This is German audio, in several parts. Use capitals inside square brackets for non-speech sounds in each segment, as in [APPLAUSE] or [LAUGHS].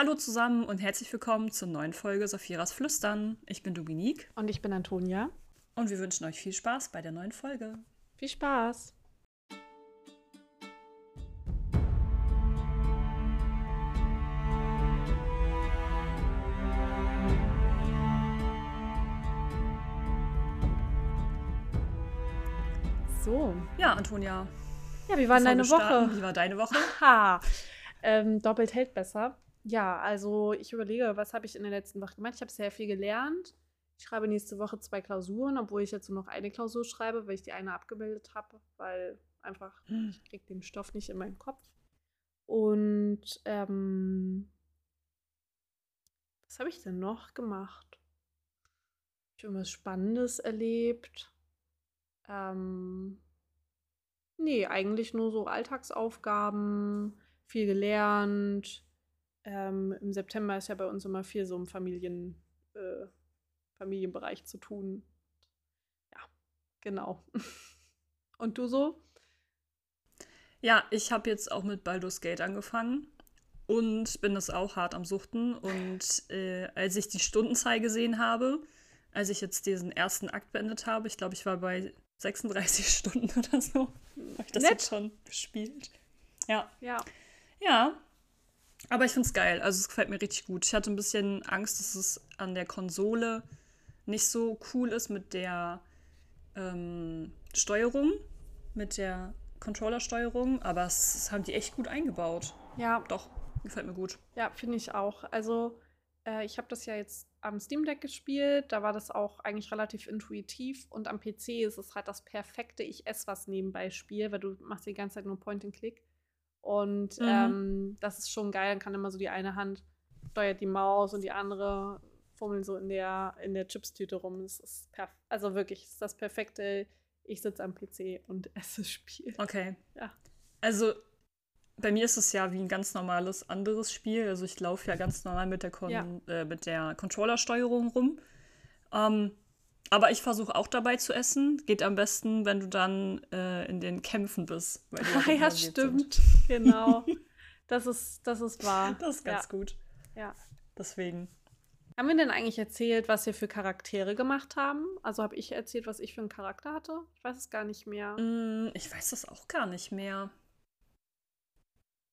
Hallo zusammen und herzlich willkommen zur neuen Folge Sophiras Flüstern. Ich bin Dominique. Und ich bin Antonia. Und wir wünschen euch viel Spaß bei der neuen Folge. Viel Spaß! So. Ja, Antonia. Ja, wie war deine Woche? Wie war deine Woche? Ha! Ähm, doppelt hält besser. Ja, also ich überlege, was habe ich in der letzten Woche gemacht? Ich habe sehr viel gelernt. Ich schreibe nächste Woche zwei Klausuren, obwohl ich jetzt nur noch eine Klausur schreibe, weil ich die eine abgebildet habe, weil einfach hm. ich kriege den Stoff nicht in meinen Kopf. Und ähm, was habe ich denn noch gemacht? Ich habe irgendwas Spannendes erlebt. Ähm, nee, eigentlich nur so Alltagsaufgaben, viel gelernt. Ähm, Im September ist ja bei uns immer viel so im Familien, äh, Familienbereich zu tun. Ja, genau. [LAUGHS] Und du so? Ja, ich habe jetzt auch mit Baldur's Gate angefangen und bin das auch hart am Suchten. Und äh, als ich die Stundenzahl gesehen habe, als ich jetzt diesen ersten Akt beendet habe, ich glaube, ich war bei 36 [LAUGHS] Stunden oder so, habe ich das Nett. jetzt schon gespielt. Ja. Ja. Ja, aber ich finde es geil. Also es gefällt mir richtig gut. Ich hatte ein bisschen Angst, dass es an der Konsole nicht so cool ist mit der ähm, Steuerung, mit der Controller-Steuerung, aber es, es, haben die echt gut eingebaut. Ja. Doch, gefällt mir gut. Ja, finde ich auch. Also äh, ich habe das ja jetzt am Steam Deck gespielt, da war das auch eigentlich relativ intuitiv und am PC ist es halt das perfekte Ich esse was nebenbei Spiel, weil du machst die ganze Zeit nur Point and Click. Und mhm. ähm, das ist schon geil. Dann kann immer so die eine Hand steuert die Maus und die andere fummeln so in der, in der Chipstüte rum. Das ist also wirklich, das ist das perfekte. Ich sitze am PC und [LAUGHS] esse Spiel. Okay. Ja. Also bei mir ist es ja wie ein ganz normales anderes Spiel. Also ich laufe ja ganz normal mit der, Kon ja. äh, der Controller-Steuerung rum. Ähm, aber ich versuche auch dabei zu essen. Geht am besten, wenn du dann äh, in den Kämpfen bist. Weil die [LAUGHS] ja, stimmt. Sind. Genau. [LAUGHS] Das ist, das ist wahr. Das ist ganz ja. gut. Ja. Deswegen. Haben wir denn eigentlich erzählt, was wir für Charaktere gemacht haben? Also habe ich erzählt, was ich für einen Charakter hatte? Ich weiß es gar nicht mehr. Mm, ich weiß das auch gar nicht mehr.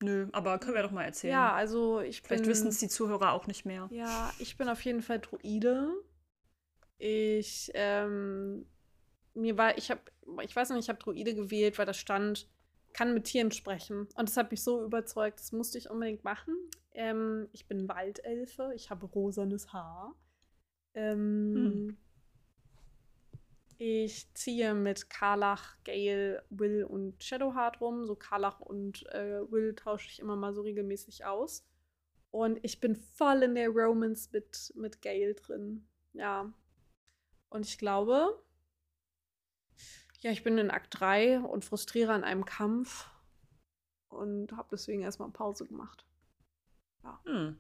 Nö, aber können wir doch mal erzählen. Ja, also ich bin. Vielleicht wissen es die Zuhörer auch nicht mehr. Ja, ich bin auf jeden Fall Druide. Ich, ähm, mir war, ich habe, ich weiß nicht, ich habe Druide gewählt, weil da stand, kann mit Tieren sprechen. Und das hat mich so überzeugt, das musste ich unbedingt machen. Ähm, ich bin Waldelfe, ich habe rosanes Haar. Ähm, hm. Ich ziehe mit Karlach, Gale, Will und Shadowheart rum. So Karlach und äh, Will tausche ich immer mal so regelmäßig aus. Und ich bin voll in der Romance mit, mit Gale drin. Ja, und ich glaube, ja, ich bin in Akt 3 und frustriere an einem Kampf und habe deswegen erstmal Pause gemacht. Ja. Hm.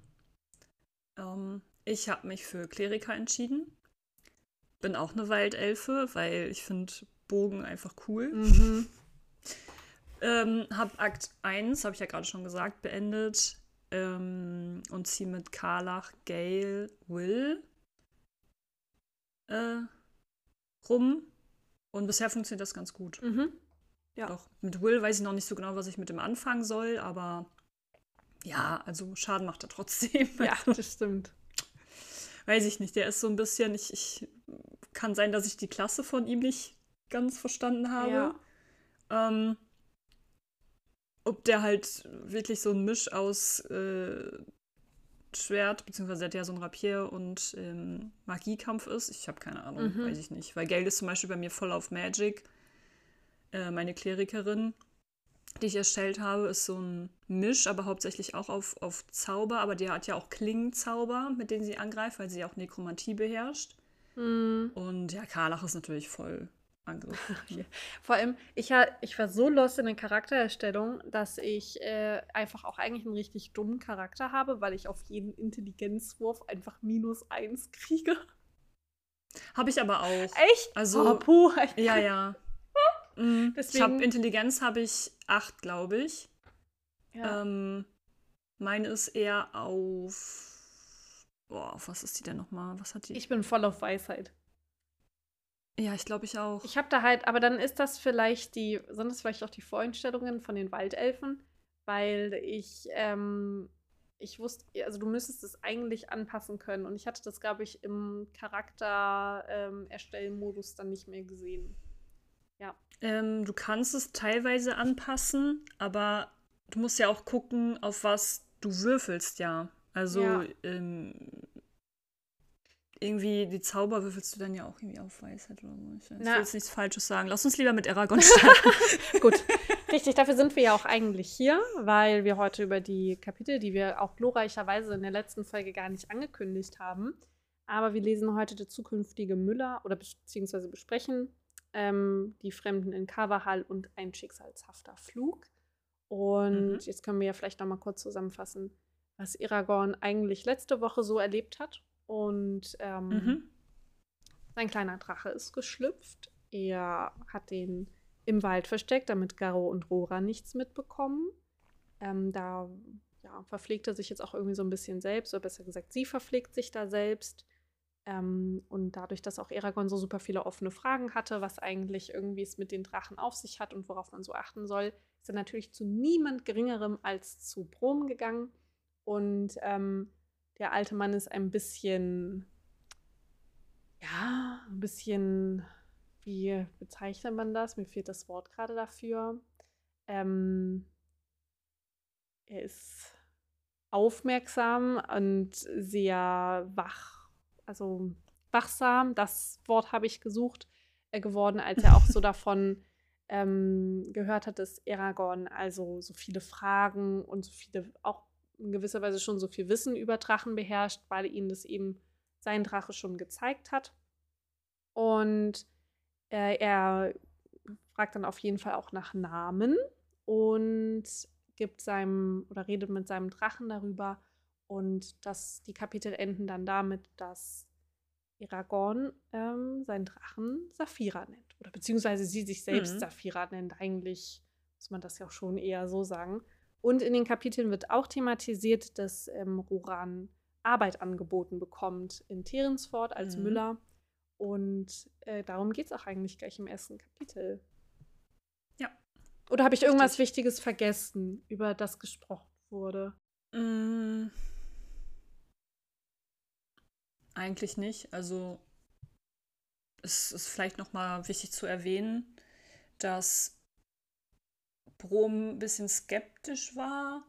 Ähm, ich habe mich für Kleriker entschieden. Bin auch eine Waldelfe, weil ich finde Bogen einfach cool. Mhm. [LAUGHS] ähm, hab Akt 1, habe ich ja gerade schon gesagt, beendet. Ähm, und ziehe mit Karlach, Gale, Will äh, rum. Und bisher funktioniert das ganz gut. Mhm. Ja. Doch, mit Will weiß ich noch nicht so genau, was ich mit dem anfangen soll, aber ja, also Schaden macht er trotzdem. Ja, [LAUGHS] das stimmt. Weiß ich nicht. Der ist so ein bisschen, ich, ich kann sein, dass ich die Klasse von ihm nicht ganz verstanden habe. Ja. Ähm, ob der halt wirklich so ein Misch aus äh, Schwert, beziehungsweise hat ja so ein Rapier und ähm, Magiekampf ist. Ich habe keine Ahnung, mhm. weiß ich nicht. Weil Gale ist zum Beispiel bei mir voll auf Magic. Äh, meine Klerikerin, die ich erstellt habe, ist so ein Misch, aber hauptsächlich auch auf, auf Zauber. Aber die hat ja auch Klingenzauber, mit denen sie angreift, weil sie auch Nekromantie beherrscht. Mhm. Und ja, Karlach ist natürlich voll Angriff. [LAUGHS] Vor allem, ich, ich war so lost in der Charaktererstellung, dass ich äh, einfach auch eigentlich einen richtig dummen Charakter habe, weil ich auf jeden Intelligenzwurf einfach minus eins kriege. Habe ich aber auch. Echt? Also, oh, puh, ja, ja. [LAUGHS] mhm. Ich habe Intelligenz habe ich acht, glaube ich. Ja. Ähm, Meine ist eher auf. Boah, auf was ist die denn nochmal? Was hat die? Ich bin voll auf Weisheit. Ja, ich glaube ich auch. Ich habe da halt, aber dann ist das vielleicht die, sind das vielleicht auch die Voreinstellungen von den Waldelfen, weil ich, ähm, ich wusste, also du müsstest es eigentlich anpassen können und ich hatte das, glaube ich, im Charakter ähm, erstellen Modus dann nicht mehr gesehen. Ja. Ähm, du kannst es teilweise anpassen, aber du musst ja auch gucken, auf was du würfelst, ja. Also ja. Ähm, irgendwie die Zauber würfelst du dann ja auch irgendwie auf Weisheit oder so. Ich, will jetzt nichts Falsches sagen. Lass uns lieber mit Aragon starten. [LAUGHS] [LAUGHS] Gut. Richtig, dafür sind wir ja auch eigentlich hier, weil wir heute über die Kapitel, die wir auch glorreicherweise in der letzten Folge gar nicht angekündigt haben, aber wir lesen heute der zukünftige Müller oder beziehungsweise besprechen ähm, die Fremden in Kavahal und ein schicksalshafter Flug. Und mhm. jetzt können wir ja vielleicht noch mal kurz zusammenfassen, was Aragorn eigentlich letzte Woche so erlebt hat und ähm, mhm. sein kleiner Drache ist geschlüpft. Er hat den im Wald versteckt, damit Garo und Rora nichts mitbekommen. Ähm, da ja, verpflegt er sich jetzt auch irgendwie so ein bisschen selbst, oder besser gesagt, sie verpflegt sich da selbst. Ähm, und dadurch, dass auch Aragorn so super viele offene Fragen hatte, was eigentlich irgendwie es mit den Drachen auf sich hat und worauf man so achten soll, ist er natürlich zu niemand Geringerem als zu Brom gegangen. Und ähm, der alte Mann ist ein bisschen, ja, ein bisschen, wie bezeichnet man das? Mir fehlt das Wort gerade dafür. Ähm, er ist aufmerksam und sehr wach, also wachsam. Das Wort habe ich gesucht äh, geworden, als er auch so [LAUGHS] davon ähm, gehört hat, dass Aragorn also so viele Fragen und so viele auch in gewisser Weise schon so viel Wissen über Drachen beherrscht, weil ihnen das eben sein Drache schon gezeigt hat. Und äh, er fragt dann auf jeden Fall auch nach Namen und gibt seinem oder redet mit seinem Drachen darüber. Und das, die Kapitel enden dann damit, dass Aragorn ähm, seinen Drachen Saphira nennt. Oder beziehungsweise sie sich selbst mhm. Saphira nennt. Eigentlich muss man das ja auch schon eher so sagen. Und in den Kapiteln wird auch thematisiert, dass ähm, Roran Arbeit angeboten bekommt in Terensford als mhm. Müller. Und äh, darum geht es auch eigentlich gleich im ersten Kapitel. Ja. Oder habe ich irgendwas Wichtiges vergessen, über das gesprochen wurde? Mm. Eigentlich nicht. Also es ist vielleicht noch mal wichtig zu erwähnen, dass Brom ein bisschen skeptisch war,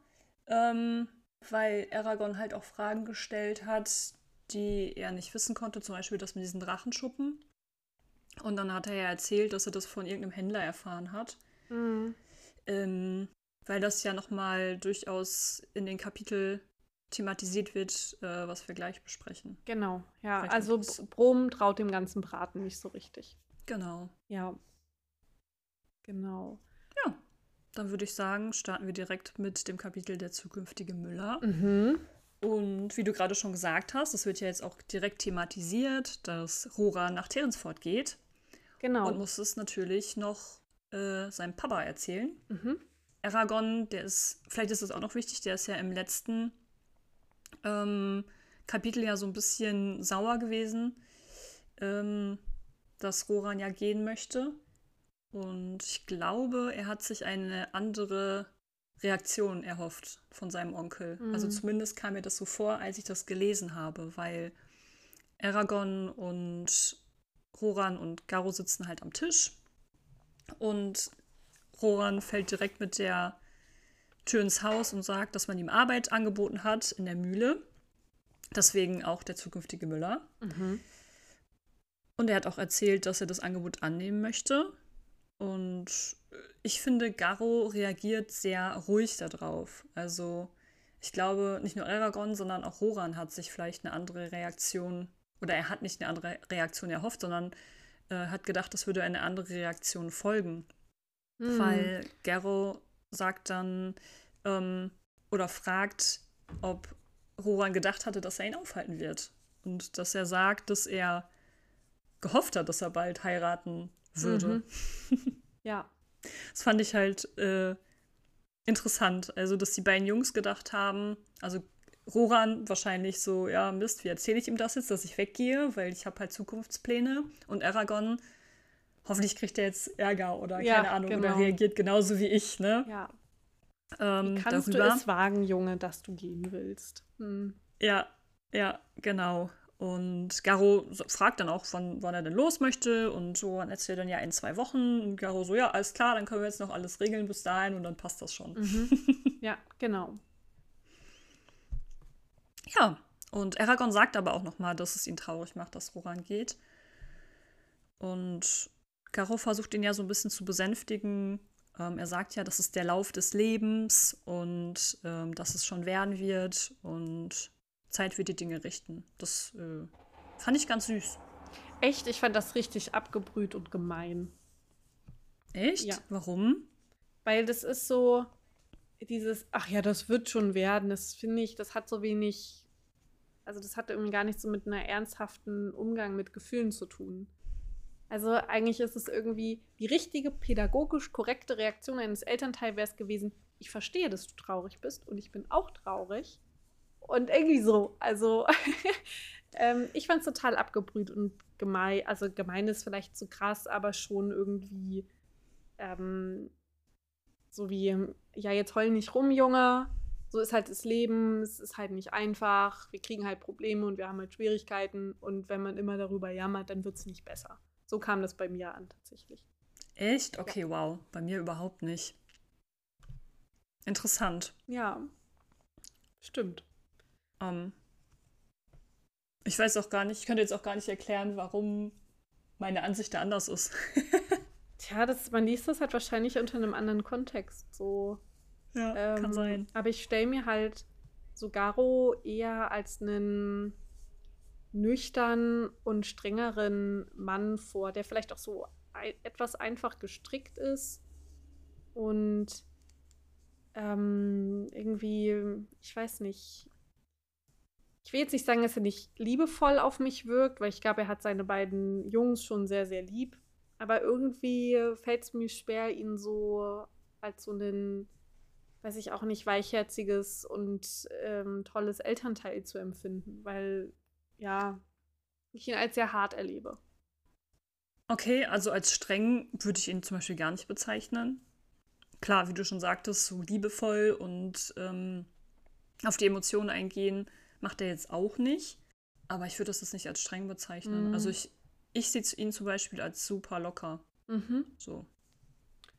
ähm, weil Aragorn halt auch Fragen gestellt hat, die er nicht wissen konnte, zum Beispiel das mit diesen Drachenschuppen. Und dann hat er ja erzählt, dass er das von irgendeinem Händler erfahren hat. Mhm. Ähm, weil das ja nochmal durchaus in den Kapitel thematisiert wird, äh, was wir gleich besprechen. Genau, ja. Vielleicht also Brom traut dem ganzen Braten nicht so richtig. Genau. Ja. Genau. Dann würde ich sagen, starten wir direkt mit dem Kapitel der zukünftige Müller. Mhm. Und wie du gerade schon gesagt hast, es wird ja jetzt auch direkt thematisiert, dass Rora nach Terensford geht. Genau. Und muss es natürlich noch äh, seinem Papa erzählen. Mhm. Aragorn, der ist, vielleicht ist es auch noch wichtig, der ist ja im letzten ähm, Kapitel ja so ein bisschen sauer gewesen, ähm, dass Roran ja gehen möchte. Und ich glaube, er hat sich eine andere Reaktion erhofft von seinem Onkel. Mhm. Also zumindest kam mir das so vor, als ich das gelesen habe, weil Aragorn und Roran und Garo sitzen halt am Tisch und Roran fällt direkt mit der Tür ins Haus und sagt, dass man ihm Arbeit angeboten hat in der Mühle. Deswegen auch der zukünftige Müller. Mhm. Und er hat auch erzählt, dass er das Angebot annehmen möchte. Und ich finde, Garo reagiert sehr ruhig darauf. Also ich glaube, nicht nur Aragorn, sondern auch Roran hat sich vielleicht eine andere Reaktion, oder er hat nicht eine andere Reaktion erhofft, sondern äh, hat gedacht, es würde eine andere Reaktion folgen. Mhm. Weil Garo sagt dann ähm, oder fragt, ob Roran gedacht hatte, dass er ihn aufhalten wird. Und dass er sagt, dass er gehofft hat, dass er bald heiraten würde. Mhm. [LAUGHS] ja. Das fand ich halt äh, interessant. Also, dass die beiden Jungs gedacht haben, also Roran wahrscheinlich so, ja, Mist, wie erzähle ich ihm das jetzt, dass ich weggehe, weil ich habe halt Zukunftspläne. Und Aragon, hoffentlich kriegt er jetzt Ärger oder ja, keine Ahnung, genau. oder reagiert genauso wie ich, ne? Ja. Ähm, wie kannst darüber. du es wagen, Junge, dass du gehen willst? Hm. Ja, ja, genau. Und Garo fragt dann auch, wann, wann er denn los möchte. Und so erzählt dann ja in zwei Wochen. Und Garo so, ja, alles klar, dann können wir jetzt noch alles regeln bis dahin und dann passt das schon. Mhm. [LAUGHS] Ja, genau. ja, und Aragorn sagt aber auch nochmal, dass es ihn traurig macht, dass Roran geht. Und Garo versucht ihn ja so ein bisschen zu besänftigen. Ähm, er sagt ja, das ist der Lauf des Lebens und ähm, dass es schon werden wird. Und Zeit wird die Dinge richten. Das äh, fand ich ganz süß. Echt? Ich fand das richtig abgebrüht und gemein. Echt? Ja. Warum? Weil das ist so dieses, ach ja, das wird schon werden. Das finde ich, das hat so wenig, also das hat irgendwie gar nicht so mit einer ernsthaften Umgang mit Gefühlen zu tun. Also eigentlich ist es irgendwie die richtige pädagogisch korrekte Reaktion eines Elternteils wäre es gewesen, ich verstehe, dass du traurig bist und ich bin auch traurig. Und irgendwie so. Also [LAUGHS] ähm, ich fand es total abgebrüht und gemein. Also gemein ist vielleicht zu krass, aber schon irgendwie ähm, so wie, ja, jetzt heul nicht rum, Junge. So ist halt das Leben, es ist halt nicht einfach, wir kriegen halt Probleme und wir haben halt Schwierigkeiten und wenn man immer darüber jammert, dann wird es nicht besser. So kam das bei mir an tatsächlich. Echt? Okay, ja. wow. Bei mir überhaupt nicht. Interessant. Ja. Stimmt. Ähm, ich weiß auch gar nicht, ich könnte jetzt auch gar nicht erklären, warum meine Ansicht da anders ist. [LAUGHS] Tja, das, man liest das halt wahrscheinlich unter einem anderen Kontext so. Ja, ähm, kann sein. Aber ich stelle mir halt so Garo eher als einen nüchtern und strengeren Mann vor, der vielleicht auch so ein, etwas einfach gestrickt ist und ähm, irgendwie, ich weiß nicht, ich will jetzt nicht sagen, dass er nicht liebevoll auf mich wirkt, weil ich glaube, er hat seine beiden Jungs schon sehr, sehr lieb. Aber irgendwie fällt es mir schwer, ihn so als so ein, weiß ich auch nicht, weichherziges und ähm, tolles Elternteil zu empfinden, weil ja, ich ihn als sehr hart erlebe. Okay, also als streng würde ich ihn zum Beispiel gar nicht bezeichnen. Klar, wie du schon sagtest, so liebevoll und ähm, auf die Emotionen eingehen Macht er jetzt auch nicht. Aber ich würde das nicht als streng bezeichnen. Mhm. Also ich, ich sehe ihn zum Beispiel als super locker. Mhm. So.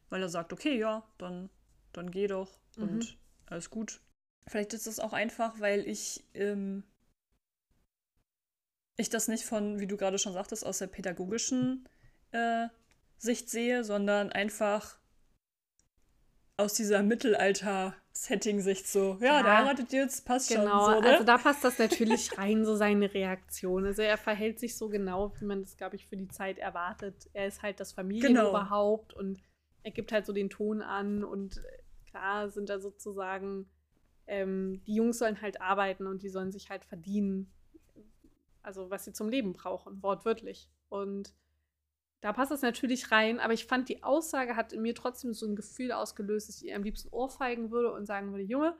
Weil er sagt, okay, ja, dann, dann geh doch mhm. und alles gut. Vielleicht ist es auch einfach, weil ich, ähm, ich das nicht von, wie du gerade schon sagtest, aus der pädagogischen äh, Sicht sehe, sondern einfach aus dieser Mittelalter-Setting-Sicht so, ja, ja, der heiratet jetzt, passt genau, schon. Genau, so, ne? also da passt das natürlich rein, so seine Reaktion. Also er verhält sich so genau, wie man das, glaube ich, für die Zeit erwartet. Er ist halt das Familienoberhaupt genau. und er gibt halt so den Ton an und klar sind da sozusagen, ähm, die Jungs sollen halt arbeiten und die sollen sich halt verdienen. Also was sie zum Leben brauchen, wortwörtlich. Und da passt es natürlich rein, aber ich fand, die Aussage hat in mir trotzdem so ein Gefühl ausgelöst, dass ich ihr am liebsten ohrfeigen würde und sagen würde, Junge,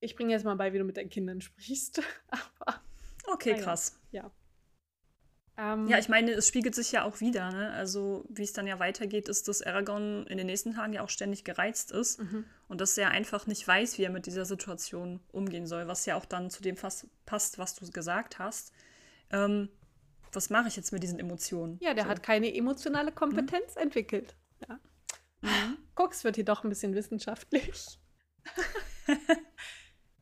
ich bringe jetzt mal bei, wie du mit deinen Kindern sprichst. [LAUGHS] aber, okay, krass. Ja. Ähm, ja, ich meine, es spiegelt sich ja auch wieder, ne? Also, wie es dann ja weitergeht, ist, dass Aragorn in den nächsten Tagen ja auch ständig gereizt ist mhm. und dass er einfach nicht weiß, wie er mit dieser Situation umgehen soll, was ja auch dann zu dem passt, was du gesagt hast. Ähm, was mache ich jetzt mit diesen Emotionen? Ja, der so. hat keine emotionale Kompetenz mhm. entwickelt. Ja. Mhm. Guck, es wird hier doch ein bisschen wissenschaftlich. [LAUGHS]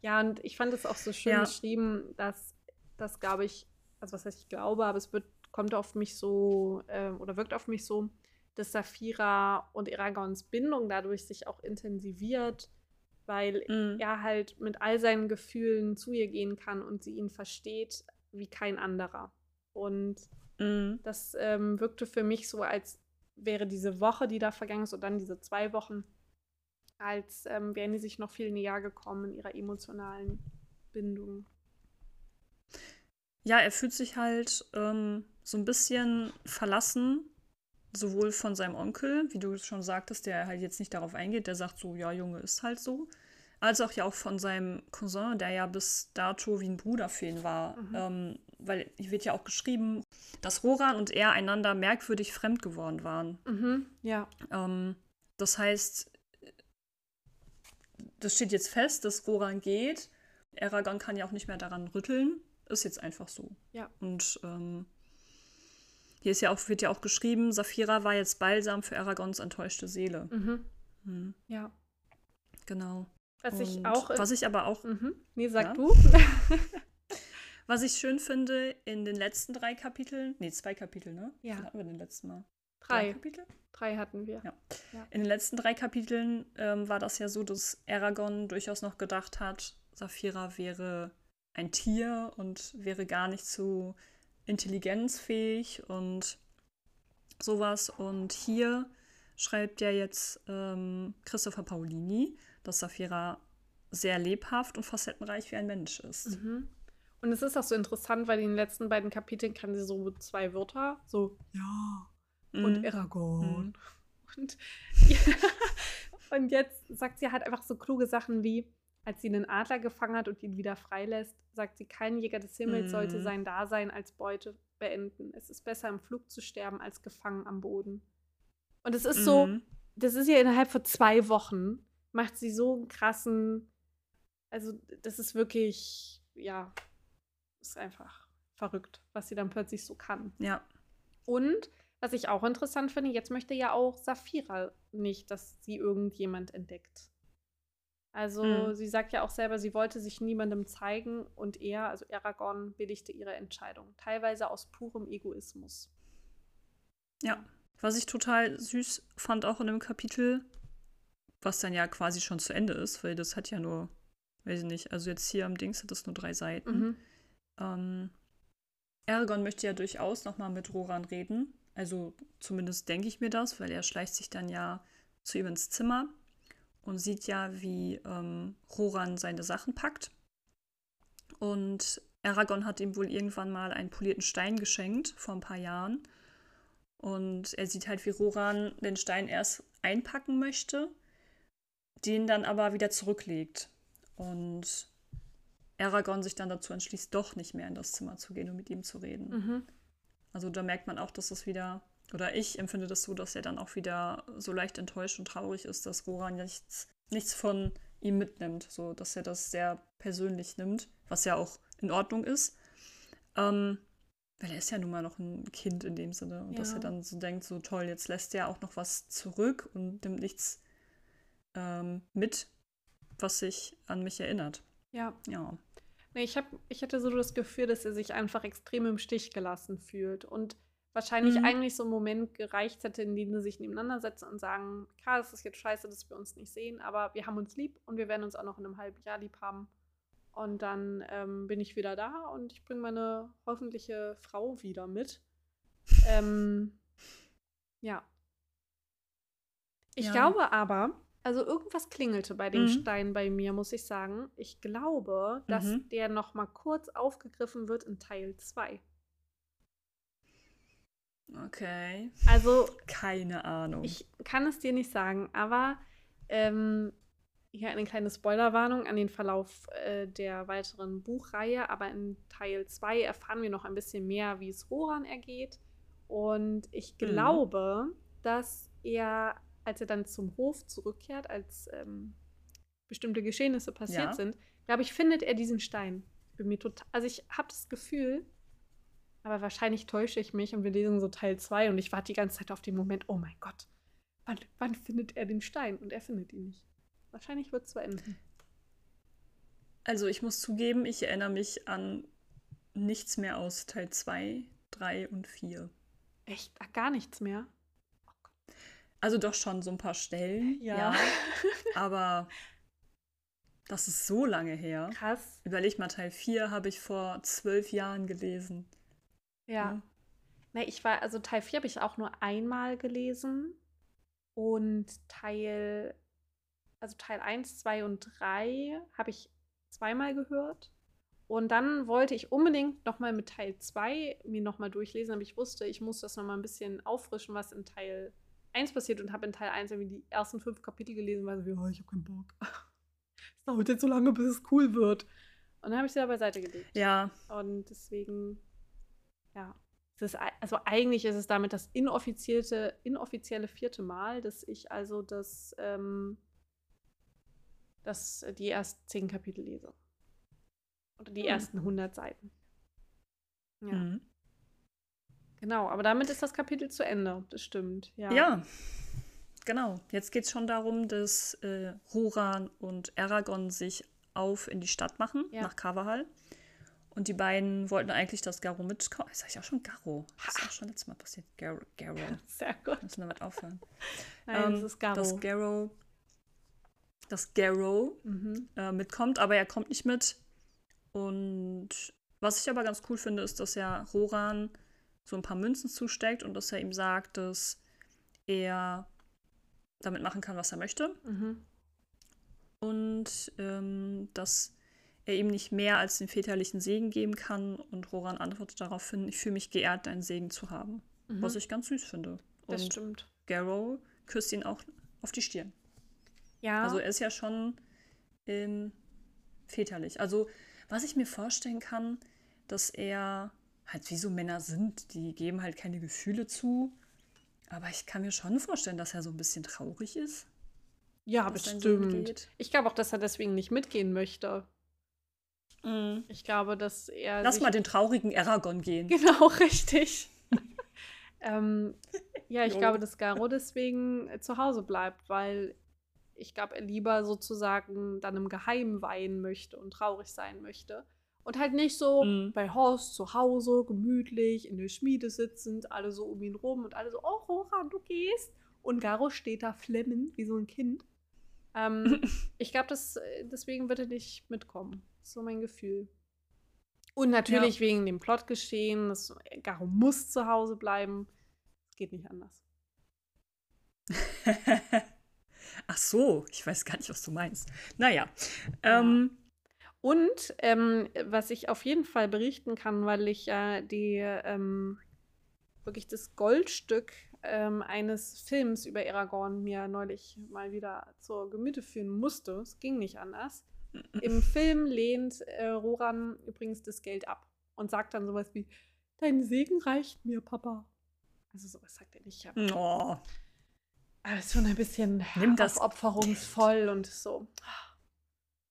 ja, und ich fand es auch so schön ja. geschrieben, dass das, glaube ich, also was heißt ich glaube, aber es wird, kommt auf mich so äh, oder wirkt auf mich so, dass Saphira und Aragons Bindung dadurch sich auch intensiviert, weil mhm. er halt mit all seinen Gefühlen zu ihr gehen kann und sie ihn versteht wie kein anderer. Und mhm. das ähm, wirkte für mich so, als wäre diese Woche, die da vergangen ist, und dann diese zwei Wochen, als ähm, wären die sich noch viel näher gekommen in ihrer emotionalen Bindung. Ja, er fühlt sich halt ähm, so ein bisschen verlassen, sowohl von seinem Onkel, wie du schon sagtest, der halt jetzt nicht darauf eingeht, der sagt so, ja, Junge, ist halt so, als auch ja auch von seinem Cousin, der ja bis dato wie ein Bruder für ihn war. Mhm. Ähm, weil hier wird ja auch geschrieben, dass Roran und er einander merkwürdig fremd geworden waren. Mhm, ja. Ähm, das heißt, das steht jetzt fest, dass Roran geht. Aragorn kann ja auch nicht mehr daran rütteln. Ist jetzt einfach so. Ja. Und ähm, hier ist ja auch, wird ja auch geschrieben, Saphira war jetzt Balsam für Aragons enttäuschte Seele. Mhm. Mhm. Ja. Genau. Was ich auch. Was ich aber auch. Mhm. Nee, sag ja. du. [LAUGHS] was ich schön finde, in den letzten drei Kapiteln, nee, zwei Kapitel, ne? Ja. Was hatten wir den letzten Mal? Drei. drei Kapitel? Drei hatten wir. Ja. ja. In den letzten drei Kapiteln ähm, war das ja so, dass Aragorn durchaus noch gedacht hat, Saphira wäre ein Tier und wäre gar nicht so intelligenzfähig und sowas. Und hier schreibt ja jetzt ähm, Christopher Paolini, dass Saphira sehr lebhaft und facettenreich wie ein Mensch ist. Mhm. Und es ist auch so interessant, weil in den letzten beiden Kapiteln kann sie so zwei Wörter, so ja mhm. und Aragorn. Mhm. Und, ja, [LAUGHS] und jetzt sagt sie halt einfach so kluge Sachen wie, als sie einen Adler gefangen hat und ihn wieder freilässt, sagt sie, kein Jäger des Himmels sollte mhm. sein Dasein als Beute beenden. Es ist besser im Flug zu sterben als gefangen am Boden. Und es ist mhm. so, das ist ja innerhalb von zwei Wochen, macht sie so einen krassen, also das ist wirklich, ja, ist einfach verrückt, was sie dann plötzlich so kann. Ja. Und was ich auch interessant finde, jetzt möchte ja auch Saphira nicht, dass sie irgendjemand entdeckt. Also mhm. sie sagt ja auch selber, sie wollte sich niemandem zeigen und er, also Aragorn, billigte ihre Entscheidung, teilweise aus purem Egoismus. Ja, was ich total süß fand auch in dem Kapitel, was dann ja quasi schon zu Ende ist, weil das hat ja nur, weiß ich nicht, also jetzt hier am Dings hat das nur drei Seiten. Mhm. Ähm, Aragorn möchte ja durchaus nochmal mit Roran reden. Also zumindest denke ich mir das, weil er schleicht sich dann ja zu ihm ins Zimmer und sieht ja, wie ähm, Roran seine Sachen packt. Und Aragorn hat ihm wohl irgendwann mal einen polierten Stein geschenkt, vor ein paar Jahren. Und er sieht halt, wie Roran den Stein erst einpacken möchte, den dann aber wieder zurücklegt. Und Aragorn sich dann dazu entschließt, doch nicht mehr in das Zimmer zu gehen und mit ihm zu reden. Mhm. Also da merkt man auch, dass es wieder oder ich empfinde das so, dass er dann auch wieder so leicht enttäuscht und traurig ist, dass Roran nichts, nichts von ihm mitnimmt, so dass er das sehr persönlich nimmt, was ja auch in Ordnung ist. Ähm, weil er ist ja nun mal noch ein Kind in dem Sinne und ja. dass er dann so denkt, so toll, jetzt lässt er auch noch was zurück und nimmt nichts ähm, mit, was sich an mich erinnert. Ja. Ja. Nee, ich, hab, ich hatte so das Gefühl, dass er sich einfach extrem im Stich gelassen fühlt und wahrscheinlich mhm. eigentlich so ein Moment gereicht hätte, in dem sie sich nebeneinander setzen und sagen, klar, es ist jetzt scheiße, dass wir uns nicht sehen, aber wir haben uns lieb und wir werden uns auch noch in einem halben Jahr lieb haben. Und dann ähm, bin ich wieder da und ich bringe meine hoffentliche Frau wieder mit. ähm, ja. Ich ja. glaube aber, also irgendwas klingelte bei dem mhm. Stein bei mir, muss ich sagen. Ich glaube, dass mhm. der noch mal kurz aufgegriffen wird in Teil 2. Okay. Also. [LAUGHS] Keine Ahnung. Ich kann es dir nicht sagen, aber ähm, hier eine kleine Spoilerwarnung an den Verlauf äh, der weiteren Buchreihe. Aber in Teil 2 erfahren wir noch ein bisschen mehr, wie es Roran ergeht. Und ich mhm. glaube, mhm. dass er, als er dann zum Hof zurückkehrt, als ähm, bestimmte Geschehnisse passiert ja. sind, glaube ich, findet er diesen Stein. Bin mir total, also ich habe das Gefühl, aber wahrscheinlich täusche ich mich und wir lesen so Teil 2 und ich warte die ganze Zeit auf den Moment, oh mein Gott, wann, wann findet er den Stein? Und er findet ihn nicht. Wahrscheinlich wird es so enden. Also ich muss zugeben, ich erinnere mich an nichts mehr aus Teil 2, 3 und 4. Echt? Ach, gar nichts mehr? Also doch schon so ein paar Stellen, ja. ja [LAUGHS] aber das ist so lange her. Krass. Überleg mal, Teil 4 habe ich vor zwölf Jahren gelesen. Ja. Na, ich war, also Teil 4 habe ich auch nur einmal gelesen. Und Teil, also Teil 1, 2 und 3 habe ich zweimal gehört. Und dann wollte ich unbedingt nochmal mit Teil 2 mir nochmal durchlesen, aber ich wusste, ich muss das nochmal ein bisschen auffrischen, was in Teil 1 passiert und habe in Teil 1 irgendwie die ersten fünf Kapitel gelesen, weil so wie, oh, ich habe keinen Bock. [LAUGHS] Es dauert jetzt so lange, bis es cool wird. Und dann habe ich sie da beiseite gelegt. Ja. Und deswegen, ja. Ist, also eigentlich ist es damit das inoffizielle, inoffizielle vierte Mal, dass ich also das, ähm, das, die ersten zehn Kapitel lese. Oder die mhm. ersten 100 Seiten. Ja. Mhm. Genau, aber damit ist das Kapitel zu Ende. Das stimmt. Ja. ja. Genau. Jetzt geht es schon darum, dass äh, Roran und Aragorn sich auf in die Stadt machen, ja. nach Kavahal. Und die beiden wollten eigentlich, dass Garo mitkommt. Das sag ich auch schon Garo. Das ist auch schon letztes Mal passiert. Garo. Garo. [LAUGHS] Sehr gut. Müssen damit aufhören. [LAUGHS] Nein, ähm, das ist Garo. Dass Garo, dass Garo mhm. äh, mitkommt, aber er kommt nicht mit. Und was ich aber ganz cool finde, ist, dass er Roran so ein paar Münzen zusteckt und dass er ihm sagt, dass er damit machen kann, was er möchte. Mhm. Und ähm, dass er ihm nicht mehr als den väterlichen Segen geben kann. Und Roran antwortet daraufhin, ich fühle mich geehrt, deinen Segen zu haben. Mhm. Was ich ganz süß finde. Und das stimmt. Garrow küsst ihn auch auf die Stirn. Ja. Also er ist ja schon ähm, väterlich. Also was ich mir vorstellen kann, dass er halt wie so Männer sind, die geben halt keine Gefühle zu. Aber ich kann mir schon vorstellen, dass er so ein bisschen traurig ist. Ja, bestimmt. Ich glaube auch, dass er deswegen nicht mitgehen möchte. Mhm. Ich glaube, dass er. Lass mal den traurigen Aragon gehen. Genau, [LAUGHS] richtig. ähm, ja, ich glaube, dass Garo deswegen zu Hause bleibt, weil ich glaube, er lieber sozusagen dann im Geheimen weinen möchte und traurig sein möchte. Und halt nicht so mhm. bei Horst zu Hause, gemütlich, in der Schmiede sitzend, alle so um ihn rum und alle so, oh, Roran, du gehst. Und Garo steht da flemmend wie so ein Kind. Ähm, [LAUGHS] ich glaube, deswegen wird er nicht mitkommen. So mein Gefühl. Und natürlich ja. wegen dem Plotgeschehen. Das, Garo muss zu Hause bleiben. Es geht nicht anders. [LAUGHS] Ach so, ich weiß gar nicht, was du meinst. Naja. Ja. Ähm, und ähm, was ich auf jeden Fall berichten kann, weil ich ja die ähm, wirklich das Goldstück ähm, eines Films über Aragorn mir neulich mal wieder zur Gemüte führen musste. Es ging nicht anders. Im [LAUGHS] Film lehnt äh, Roran übrigens das Geld ab und sagt dann sowas wie: Dein Segen reicht mir, Papa. Also sowas sagt er nicht. Aber, oh. aber schon ein bisschen Nimm das aufopferungsvoll und so.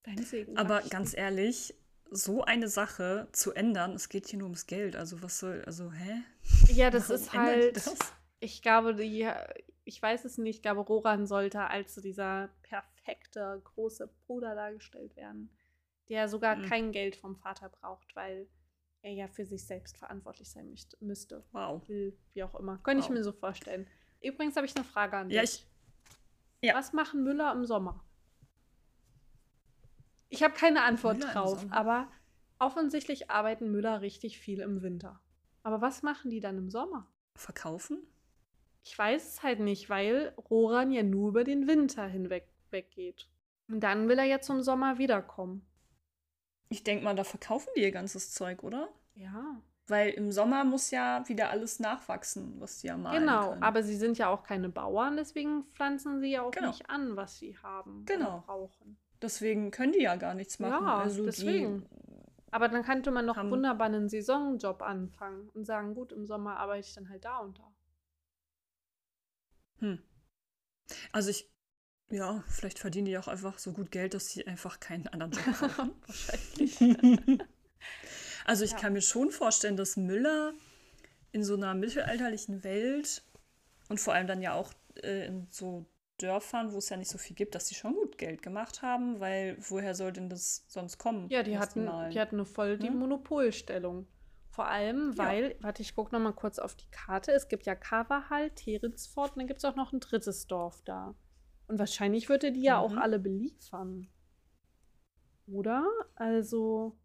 Dein Segen. Aber ganz ehrlich, so eine Sache zu ändern, es geht hier nur ums Geld. Also was soll, also hä? Ja, das Warum ist halt. Das? Ich glaube, die, ich weiß es nicht, ich glaube, Roran sollte als dieser perfekte große Bruder dargestellt werden, der sogar mhm. kein Geld vom Vater braucht, weil er ja für sich selbst verantwortlich sein müsste. Wow. Will, wie auch immer. Könnte wow. ich mir so vorstellen. Übrigens habe ich eine Frage an dich. Ja, ich, ja. Was machen Müller im Sommer? Ich habe keine Antwort Müller drauf, aber offensichtlich arbeiten Müller richtig viel im Winter. Aber was machen die dann im Sommer? Verkaufen? Ich weiß es halt nicht, weil Roran ja nur über den Winter hinweg weggeht. Und dann will er ja zum Sommer wiederkommen. Ich denke mal, da verkaufen die ihr ganzes Zeug, oder? Ja. Weil im Sommer muss ja wieder alles nachwachsen, was sie ja malen Genau, können. aber sie sind ja auch keine Bauern, deswegen pflanzen sie ja auch genau. nicht an, was sie haben genau. brauchen. Deswegen können die ja gar nichts machen. Ja, also deswegen. Aber dann könnte man noch wunderbar einen Saisonjob anfangen und sagen, gut, im Sommer arbeite ich dann halt da und da. Hm. Also ich, ja, vielleicht verdienen die auch einfach so gut Geld, dass sie einfach keinen anderen Job [LAUGHS] haben. Wahrscheinlich. [LAUGHS] also ich ja. kann mir schon vorstellen, dass Müller in so einer mittelalterlichen Welt und vor allem dann ja auch äh, in so Dörfern, wo es ja nicht so viel gibt, dass die schon gut Geld gemacht haben, weil woher soll denn das sonst kommen? Ja, die hatten, die, hatten eine voll die hm? Monopolstellung. Vor allem, weil, ja. warte, ich gucke noch mal kurz auf die Karte. Es gibt ja Kavahal, Terensfort und dann gibt es auch noch ein drittes Dorf da. Und wahrscheinlich würde die ja mhm. auch alle beliefern. Oder? Also,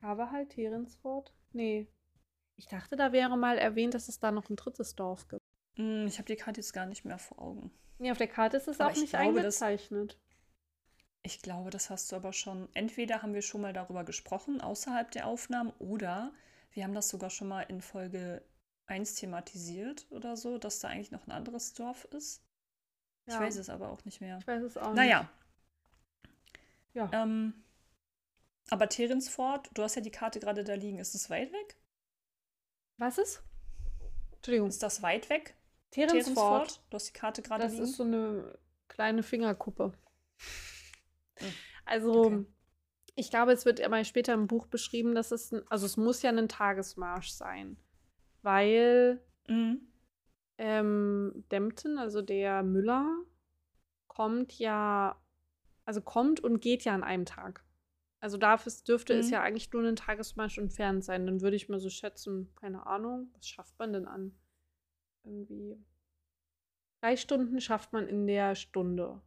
Kavahal, Terensfort? Nee. Ich dachte, da wäre mal erwähnt, dass es da noch ein drittes Dorf gibt. Hm, ich habe die Karte jetzt gar nicht mehr vor Augen. Nee, auf der Karte ist es Aber auch nicht glaube, eingezeichnet. Ich glaube, das hast du aber schon. Entweder haben wir schon mal darüber gesprochen, außerhalb der Aufnahmen, oder wir haben das sogar schon mal in Folge 1 thematisiert oder so, dass da eigentlich noch ein anderes Dorf ist. Ja. Ich weiß es aber auch nicht mehr. Ich weiß es auch naja. nicht. Naja. Ja. Ähm, aber Terensford, du hast ja die Karte gerade da liegen. Ist es weit weg? Was ist? Entschuldigung. Ist das weit weg? Terensford. Du hast die Karte gerade liegen. Das ist so eine kleine Fingerkuppe. Hm. Also, okay. ich glaube, es wird immer später im Buch beschrieben, dass es, ein, also es muss ja ein Tagesmarsch sein. Weil mhm. ähm, Dempton, also der Müller, kommt ja, also kommt und geht ja an einem Tag. Also dafür dürfte mhm. es ja eigentlich nur ein Tagesmarsch entfernt sein. Dann würde ich mal so schätzen, keine Ahnung, was schafft man denn an? Irgendwie. Drei Stunden schafft man in der Stunde,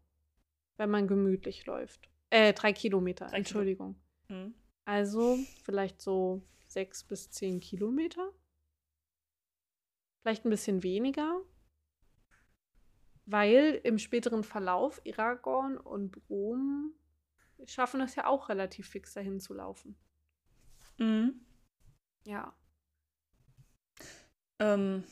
wenn man gemütlich läuft. Äh, drei Kilometer, drei Entschuldigung. Kilo. Mhm. Also vielleicht so sechs bis zehn Kilometer. Vielleicht ein bisschen weniger. Weil im späteren Verlauf Aragorn und Brom schaffen es ja auch relativ fix dahin zu laufen. Mhm. Ja. Ähm.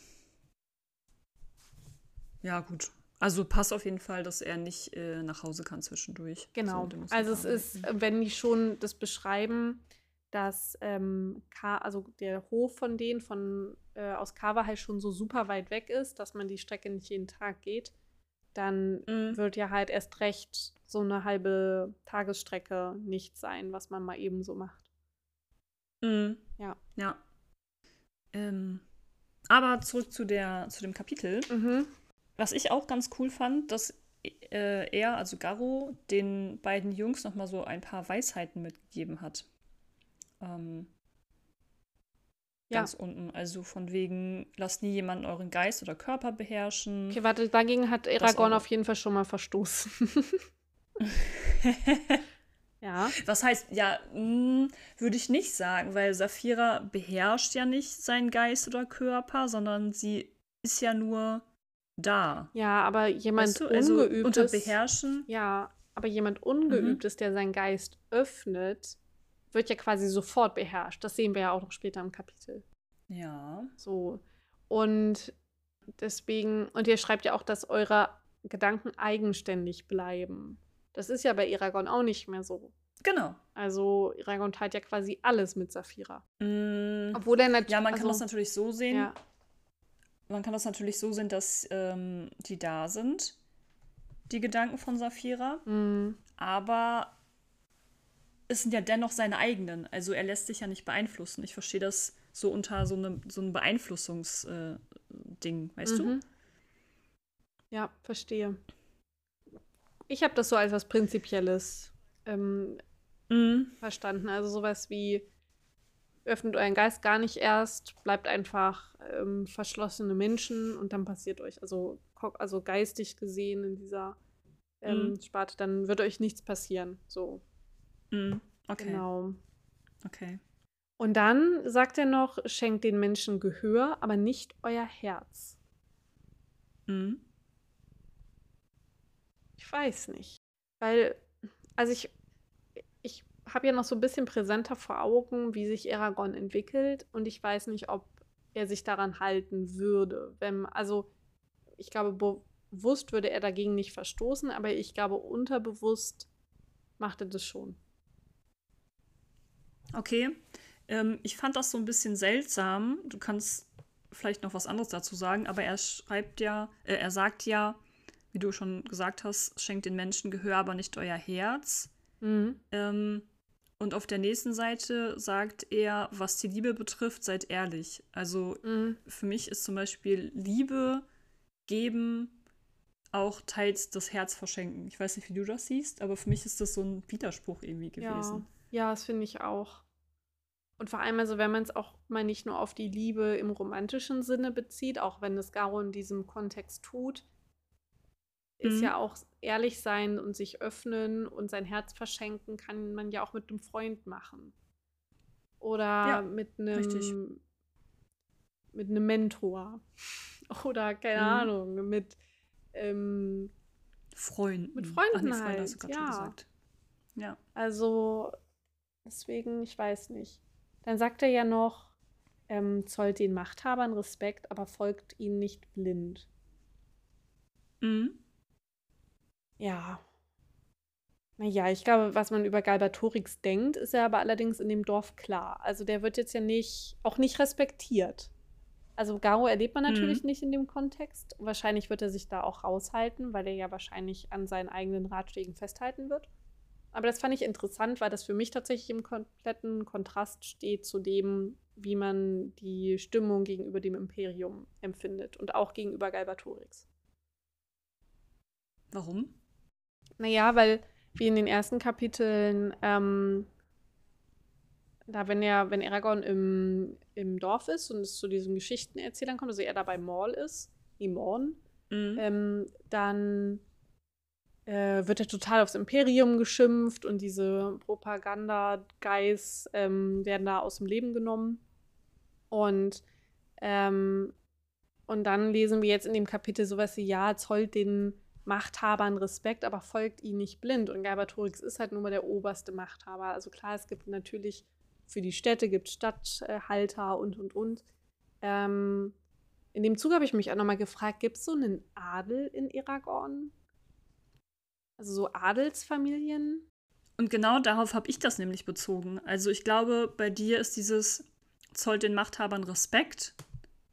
Ja, gut. Also passt auf jeden Fall, dass er nicht äh, nach Hause kann zwischendurch. Genau. So, also es ist, wenn die schon das beschreiben, dass ähm, also der Hof von denen von äh, aus Kava halt schon so super weit weg ist, dass man die Strecke nicht jeden Tag geht, dann mhm. wird ja halt erst recht so eine halbe Tagesstrecke nicht sein, was man mal eben so macht. Mhm. Ja. Ja. Ähm, aber zurück zu, der, zu dem Kapitel. Mhm. Was ich auch ganz cool fand, dass äh, er, also Garo, den beiden Jungs noch mal so ein paar Weisheiten mitgegeben hat. Ähm, ganz ja. unten. Also von wegen, lasst nie jemanden euren Geist oder Körper beherrschen. Okay, warte, dagegen hat Aragorn auf jeden Fall schon mal verstoßen. [LAUGHS] ja. Was heißt, ja, hm, würde ich nicht sagen, weil Saphira beherrscht ja nicht seinen Geist oder Körper, sondern sie ist ja nur da. Ja, aber jemand weißt du? also ungeübtes. Unter beherrschen. Ja, aber jemand ungeübtes, mhm. der seinen Geist öffnet, wird ja quasi sofort beherrscht. Das sehen wir ja auch noch später im Kapitel. Ja. So. Und deswegen, und ihr schreibt ja auch, dass eure Gedanken eigenständig bleiben. Das ist ja bei Eragon auch nicht mehr so. Genau. Also Eragon teilt ja quasi alles mit Saphira. Mm, Obwohl er natürlich. Ja, man kann also, das natürlich so sehen. Ja. Man kann das natürlich so sehen, dass ähm, die da sind, die Gedanken von Saphira. Mm. Aber es sind ja dennoch seine eigenen. Also er lässt sich ja nicht beeinflussen. Ich verstehe das so unter so, eine, so ein Beeinflussungsding, äh, weißt mhm. du? Ja, verstehe. Ich habe das so als was Prinzipielles ähm, mhm. verstanden. Also sowas wie, öffnet euren Geist gar nicht erst, bleibt einfach ähm, verschlossene Menschen und dann passiert euch, also, also geistig gesehen in dieser ähm, mhm. Sparte, dann wird euch nichts passieren. So. Mhm. Okay. Genau. Okay. Und dann sagt er noch, schenkt den Menschen Gehör, aber nicht euer Herz. Mhm. Ich weiß nicht. Weil, also ich, ich habe ja noch so ein bisschen präsenter vor Augen, wie sich Aragorn entwickelt und ich weiß nicht, ob er sich daran halten würde. Wenn, also, ich glaube, bewusst würde er dagegen nicht verstoßen, aber ich glaube, unterbewusst macht er das schon. Okay. Ähm, ich fand das so ein bisschen seltsam. Du kannst vielleicht noch was anderes dazu sagen, aber er schreibt ja, äh, er sagt ja, wie du schon gesagt hast, schenkt den Menschen Gehör, aber nicht euer Herz. Mhm. Ähm, und auf der nächsten Seite sagt er, was die Liebe betrifft, seid ehrlich. Also mhm. für mich ist zum Beispiel Liebe geben auch teils das Herz verschenken. Ich weiß nicht, wie du das siehst, aber für mich ist das so ein Widerspruch irgendwie gewesen. Ja, ja das finde ich auch. Und vor allem, also wenn man es auch mal nicht nur auf die Liebe im romantischen Sinne bezieht, auch wenn es Garo in diesem Kontext tut, ist mhm. ja auch ehrlich sein und sich öffnen und sein Herz verschenken, kann man ja auch mit einem Freund machen. Oder ja, mit einem mit einem Mentor. [LAUGHS] Oder keine mhm. Ahnung, mit ähm, Freunden. Mit Freunden Ach, nee, halt. Du ja. Ja. Also, deswegen, ich weiß nicht. Dann sagt er ja noch, ähm, zollt den Machthabern Respekt, aber folgt ihnen nicht blind. Mhm. Ja. Naja, ich glaube, was man über Galbatorix denkt, ist ja aber allerdings in dem Dorf klar. Also der wird jetzt ja nicht, auch nicht respektiert. Also Garo erlebt man natürlich mhm. nicht in dem Kontext. Wahrscheinlich wird er sich da auch raushalten, weil er ja wahrscheinlich an seinen eigenen Ratschlägen festhalten wird. Aber das fand ich interessant, weil das für mich tatsächlich im kompletten Kontrast steht zu dem, wie man die Stimmung gegenüber dem Imperium empfindet und auch gegenüber Galbatorix. Warum? Naja, weil wie in den ersten Kapiteln, ähm, da wenn er, wenn Aragorn im, im Dorf ist und es zu diesen Geschichtenerzählern kommt, also er da bei Maul ist, Morn, mhm. ähm, dann äh, wird er total aufs Imperium geschimpft und diese Propaganda-Guys ähm, werden da aus dem Leben genommen. Und, ähm, und dann lesen wir jetzt in dem Kapitel sowas wie, ja, zollt den Machthabern Respekt, aber folgt ihnen nicht blind. Und Galbatorix ist halt nun mal der oberste Machthaber. Also klar, es gibt natürlich für die Städte, gibt Stadthalter und, und, und. Ähm, in dem Zug habe ich mich auch nochmal gefragt, gibt es so einen Adel in Aragorn? Also so Adelsfamilien? Und genau darauf habe ich das nämlich bezogen. Also ich glaube, bei dir ist dieses zollt den Machthabern Respekt,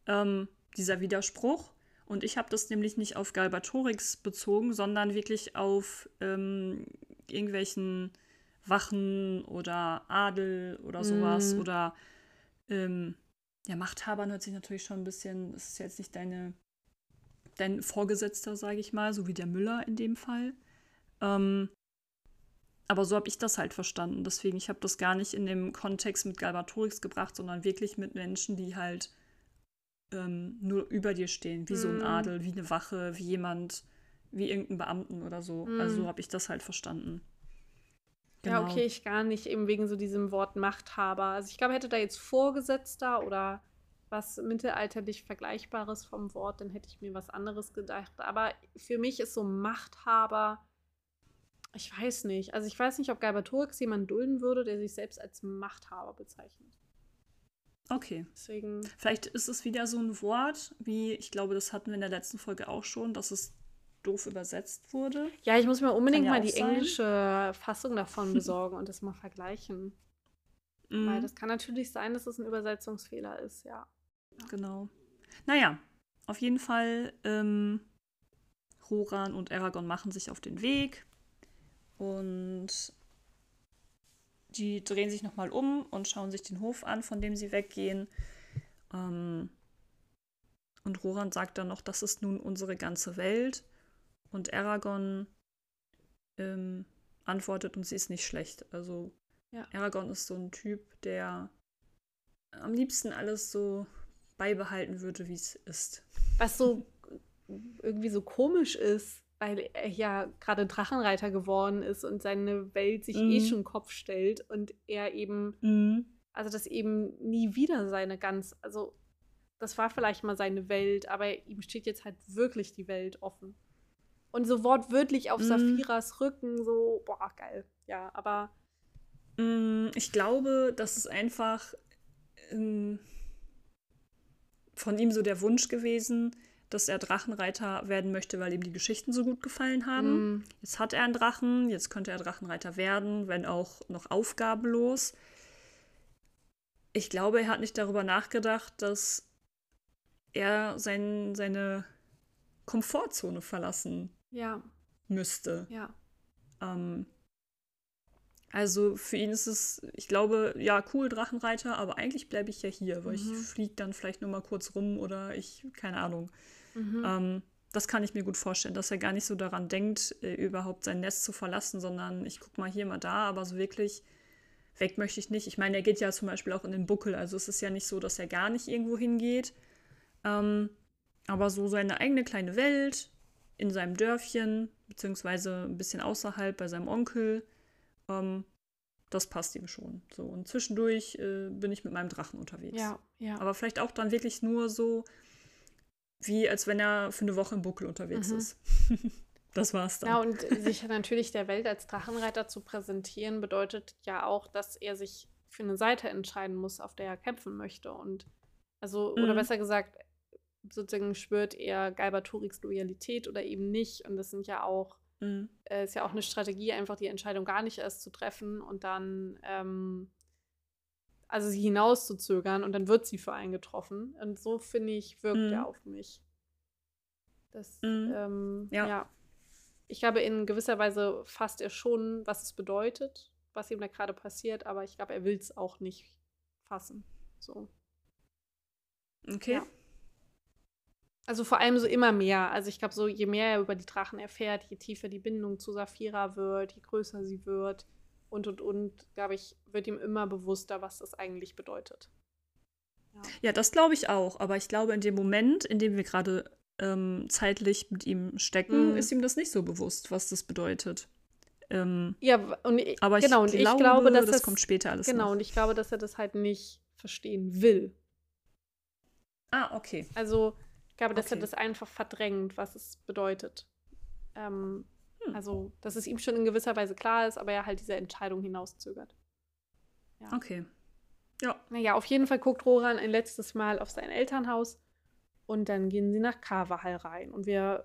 ähm, dieser Widerspruch. Und ich habe das nämlich nicht auf Galbatorix bezogen, sondern wirklich auf ähm, irgendwelchen Wachen oder Adel oder sowas. Mm. Oder ähm, ja, Machthabern hört sich natürlich schon ein bisschen, das ist jetzt nicht deine, dein Vorgesetzter, sage ich mal, so wie der Müller in dem Fall. Ähm, aber so habe ich das halt verstanden. Deswegen, ich habe das gar nicht in dem Kontext mit Galbatorix gebracht, sondern wirklich mit Menschen, die halt ähm, nur über dir stehen, wie mm. so ein mhm. Adel, wie eine Wache, wie jemand, wie irgendein Beamten oder so. Mm. Also so habe ich das halt verstanden. Genau. Ja, okay, ich gar nicht, eben wegen so diesem Wort Machthaber. Also ich glaube, hätte da jetzt Vorgesetzter oder was mittelalterlich Vergleichbares vom Wort, dann hätte ich mir was anderes gedacht. Aber für mich ist so Machthaber ich weiß nicht. Also ich weiß nicht, ob Galbatorix jemanden dulden würde, der sich selbst als Machthaber bezeichnet. Okay. Deswegen. Vielleicht ist es wieder so ein Wort, wie ich glaube, das hatten wir in der letzten Folge auch schon, dass es doof übersetzt wurde. Ja, ich muss mir unbedingt ja mal die sein. englische Fassung davon [LAUGHS] besorgen und das mal vergleichen. Mm. Weil das kann natürlich sein, dass es ein Übersetzungsfehler ist, ja. ja. Genau. Naja, auf jeden Fall, ähm, Roran und Aragorn machen sich auf den Weg. Und die drehen sich nochmal um und schauen sich den Hof an, von dem sie weggehen. Ähm, und Roran sagt dann noch, das ist nun unsere ganze Welt. Und Aragorn ähm, antwortet, und sie ist nicht schlecht. Also ja. Aragorn ist so ein Typ, der am liebsten alles so beibehalten würde, wie es ist. Was so irgendwie so komisch ist, weil er ja gerade Drachenreiter geworden ist und seine Welt sich eh mhm. eh schon Kopf stellt und er eben, mhm. also das eben nie wieder seine ganz, also das war vielleicht mal seine Welt, aber ihm steht jetzt halt wirklich die Welt offen. Und so wortwörtlich auf mhm. Saphiras Rücken, so, boah, geil. Ja, aber. Mm, ich glaube, das ist einfach ähm, von ihm so der Wunsch gewesen, dass er Drachenreiter werden möchte, weil ihm die Geschichten so gut gefallen haben. Mm. Jetzt hat er einen Drachen, jetzt könnte er Drachenreiter werden, wenn auch noch aufgabenlos. Ich glaube, er hat nicht darüber nachgedacht, dass er sein, seine Komfortzone verlassen ja. müsste. Ja. Ähm, also für ihn ist es, ich glaube, ja, cool, Drachenreiter, aber eigentlich bleibe ich ja hier, weil mhm. ich fliege dann vielleicht nur mal kurz rum oder ich, keine Ahnung. Mhm. Ähm, das kann ich mir gut vorstellen, dass er gar nicht so daran denkt, äh, überhaupt sein Nest zu verlassen, sondern ich gucke mal hier, mal da, aber so wirklich weg möchte ich nicht. Ich meine, er geht ja zum Beispiel auch in den Buckel, also es ist ja nicht so, dass er gar nicht irgendwo hingeht. Ähm, aber so seine eigene kleine Welt in seinem Dörfchen, beziehungsweise ein bisschen außerhalb bei seinem Onkel, ähm, das passt ihm schon. So, und zwischendurch äh, bin ich mit meinem Drachen unterwegs. Ja, ja. Aber vielleicht auch dann wirklich nur so, wie als wenn er für eine Woche im Buckel unterwegs mhm. ist. [LAUGHS] das war's dann. Ja, und sich natürlich der Welt als Drachenreiter zu präsentieren, bedeutet ja auch, dass er sich für eine Seite entscheiden muss, auf der er kämpfen möchte. Und also, mhm. oder besser gesagt, sozusagen schwört er Galbaturiks Loyalität oder eben nicht. Und das sind ja auch, mhm. äh, ist ja auch eine Strategie, einfach die Entscheidung gar nicht erst zu treffen und dann, ähm, also sie hinauszuzögern und dann wird sie für einen getroffen. Und so, finde ich, wirkt mhm. er auf mich. Das, mhm. ähm, ja. ja. Ich glaube, in gewisser Weise fasst er schon, was es bedeutet, was ihm da gerade passiert, aber ich glaube, er will es auch nicht fassen. So. Okay. Ja. Also vor allem so immer mehr. Also ich glaube, so je mehr er über die Drachen erfährt, je tiefer die Bindung zu Saphira wird, je größer sie wird und und und, glaube ich, wird ihm immer bewusster, was das eigentlich bedeutet. Ja, ja das glaube ich auch. Aber ich glaube, in dem Moment, in dem wir gerade ähm, zeitlich mit ihm stecken, mhm. ist ihm das nicht so bewusst, was das bedeutet. Ähm, ja, und ich, aber genau, ich, glaube, ich glaube, dass das kommt später alles. Genau, noch. und ich glaube, dass er das halt nicht verstehen will. Ah, okay. Also ich glaube, dass okay. er das einfach verdrängt, was es bedeutet. Ähm, hm. Also, dass es ihm schon in gewisser Weise klar ist, aber er halt diese Entscheidung hinauszögert. Ja. Okay. Ja. Naja, auf jeden Fall guckt Roran ein letztes Mal auf sein Elternhaus und dann gehen sie nach Carvahall rein. Und wir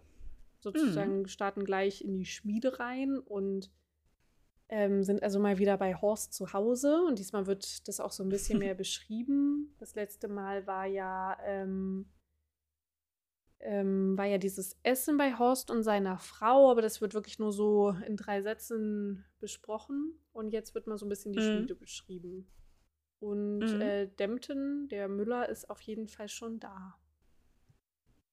sozusagen mm. starten gleich in die Schmiede rein und ähm, sind also mal wieder bei Horst zu Hause. Und diesmal wird das auch so ein bisschen [LAUGHS] mehr beschrieben. Das letzte Mal war ja ähm, ähm, war ja dieses Essen bei Horst und seiner Frau, aber das wird wirklich nur so in drei Sätzen besprochen. Und jetzt wird mal so ein bisschen die mhm. Schmiede beschrieben. Und mhm. äh, Dempton, der Müller, ist auf jeden Fall schon da.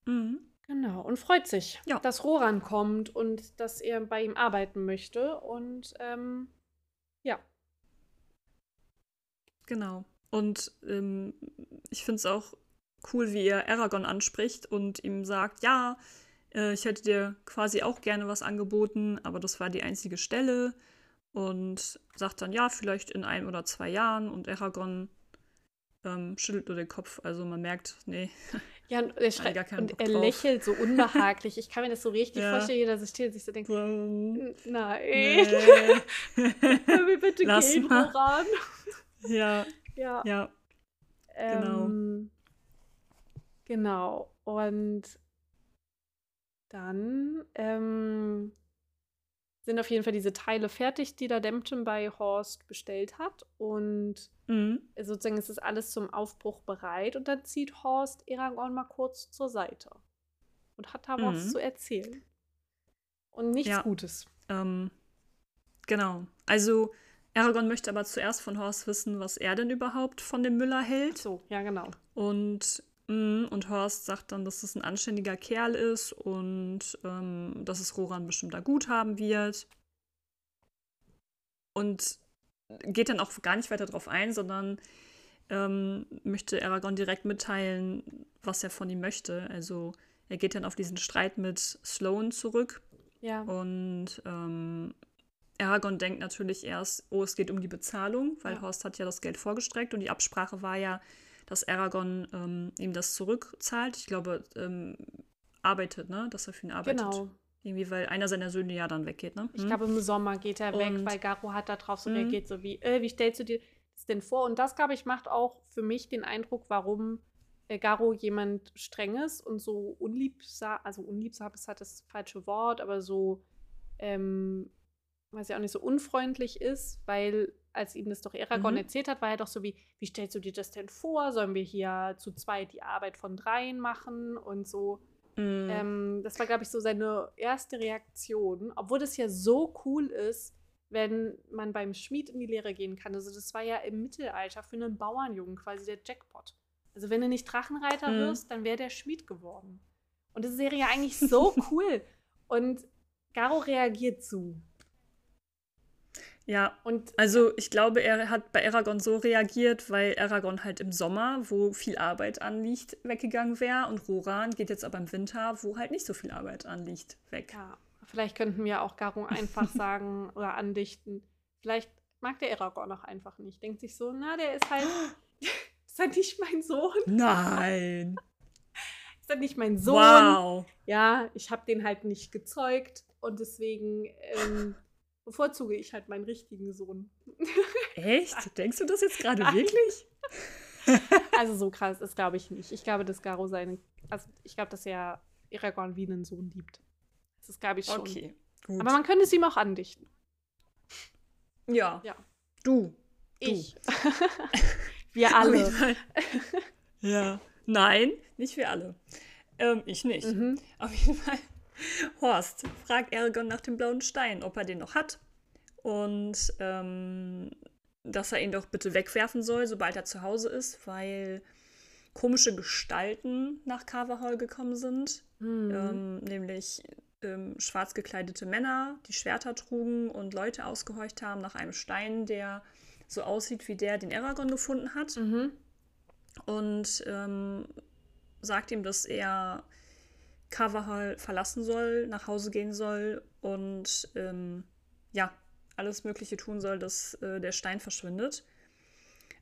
Mhm. Genau, und freut sich, ja. dass Roran kommt und dass er bei ihm arbeiten möchte. Und ähm, ja. Genau. Und ähm, ich finde es auch cool, wie er Aragorn anspricht und ihm sagt, ja, äh, ich hätte dir quasi auch gerne was angeboten, aber das war die einzige Stelle. Und sagt dann, ja, vielleicht in ein oder zwei Jahren. Und Aragorn ähm, schüttelt nur den Kopf. Also man merkt, nee. Ja, und er, schreit, und er lächelt so unbehaglich. Ich kann mir das so richtig ja. vorstellen, dass er steht und sich so denkt, nein. Nee. Mir bitte Lass gehen, Moran. Ja. Ja. Ja. Genau. Ähm, Genau. Und dann ähm, sind auf jeden Fall diese Teile fertig, die der Dempton bei Horst bestellt hat. Und mhm. sozusagen ist es alles zum Aufbruch bereit. Und dann zieht Horst Eragon mal kurz zur Seite und hat da mhm. was zu erzählen. Und nichts ja. Gutes. Ähm, genau. Also Aragorn möchte aber zuerst von Horst wissen, was er denn überhaupt von dem Müller hält. Ach so, ja, genau. Und und Horst sagt dann, dass es ein anständiger Kerl ist und ähm, dass es Roran bestimmt da gut haben wird. Und geht dann auch gar nicht weiter drauf ein, sondern ähm, möchte Aragorn direkt mitteilen, was er von ihm möchte. Also er geht dann auf diesen Streit mit Sloane zurück. Ja. Und ähm, Aragorn denkt natürlich erst, oh, es geht um die Bezahlung, weil ja. Horst hat ja das Geld vorgestreckt und die Absprache war ja, dass Aragorn ähm, ihm das zurückzahlt. Ich glaube, ähm, arbeitet, ne? Dass er für ihn arbeitet. Genau. Irgendwie, weil einer seiner Söhne ja dann weggeht, ne? Ich hm? glaube, im Sommer geht er weg, weil Garo hat da drauf so reagiert, hm? so wie, äh, wie stellst du dir das denn vor? Und das, glaube ich, macht auch für mich den Eindruck, warum äh, Garo jemand Strenges und so unliebsam, also unliebsam ist halt das falsche Wort, aber so, ähm, weiß ich auch nicht, so unfreundlich ist, weil als ihm das doch Aragorn mhm. erzählt hat, war er doch so wie, wie stellst du dir das denn vor? Sollen wir hier zu zweit die Arbeit von dreien machen und so? Mhm. Ähm, das war, glaube ich, so seine erste Reaktion, obwohl das ja so cool ist, wenn man beim Schmied in die Lehre gehen kann. Also das war ja im Mittelalter für einen Bauernjungen quasi der Jackpot. Also wenn du nicht Drachenreiter mhm. wirst, dann wäre der Schmied geworden. Und das wäre ja eigentlich so [LAUGHS] cool. Und Garo reagiert so. Ja, und also ich glaube, er hat bei Aragorn so reagiert, weil Aragorn halt im Sommer, wo viel Arbeit anliegt, weggegangen wäre und Roran geht jetzt aber im Winter, wo halt nicht so viel Arbeit anliegt, weg. Ja, vielleicht könnten wir auch Garo einfach [LAUGHS] sagen oder andichten. Vielleicht mag der Aragorn auch einfach nicht. Denkt sich so, na, der ist halt, [GASPS] [LAUGHS] ist halt nicht mein Sohn. Nein. [LAUGHS] ist halt nicht mein Sohn. Wow. Ja, ich habe den halt nicht gezeugt und deswegen ähm, bevorzuge ich halt meinen richtigen Sohn. Echt? [LAUGHS] Denkst du das jetzt gerade wirklich? [LAUGHS] also so krass ist, glaube ich, nicht. Ich glaube, dass Garo seine, also ich glaube, dass er Aragorn wie einen Sohn liebt. Das ist, glaube ich, schon. Okay, gut. Aber man könnte es ihm auch andichten. Ja. Ja. Du. Ich. [LAUGHS] wir alle. ja. Nein, nicht wir alle. Ähm, ich nicht. Mhm. Auf jeden Fall. [LAUGHS] Horst fragt Aragorn nach dem blauen Stein, ob er den noch hat. Und ähm, dass er ihn doch bitte wegwerfen soll, sobald er zu Hause ist, weil komische Gestalten nach Carverhall gekommen sind. Mhm. Ähm, nämlich ähm, schwarz gekleidete Männer, die Schwerter trugen und Leute ausgehorcht haben nach einem Stein, der so aussieht wie der, den Aragorn gefunden hat. Mhm. Und ähm, sagt ihm, dass er Carvahall verlassen soll, nach Hause gehen soll und ähm, ja, alles Mögliche tun soll, dass äh, der Stein verschwindet.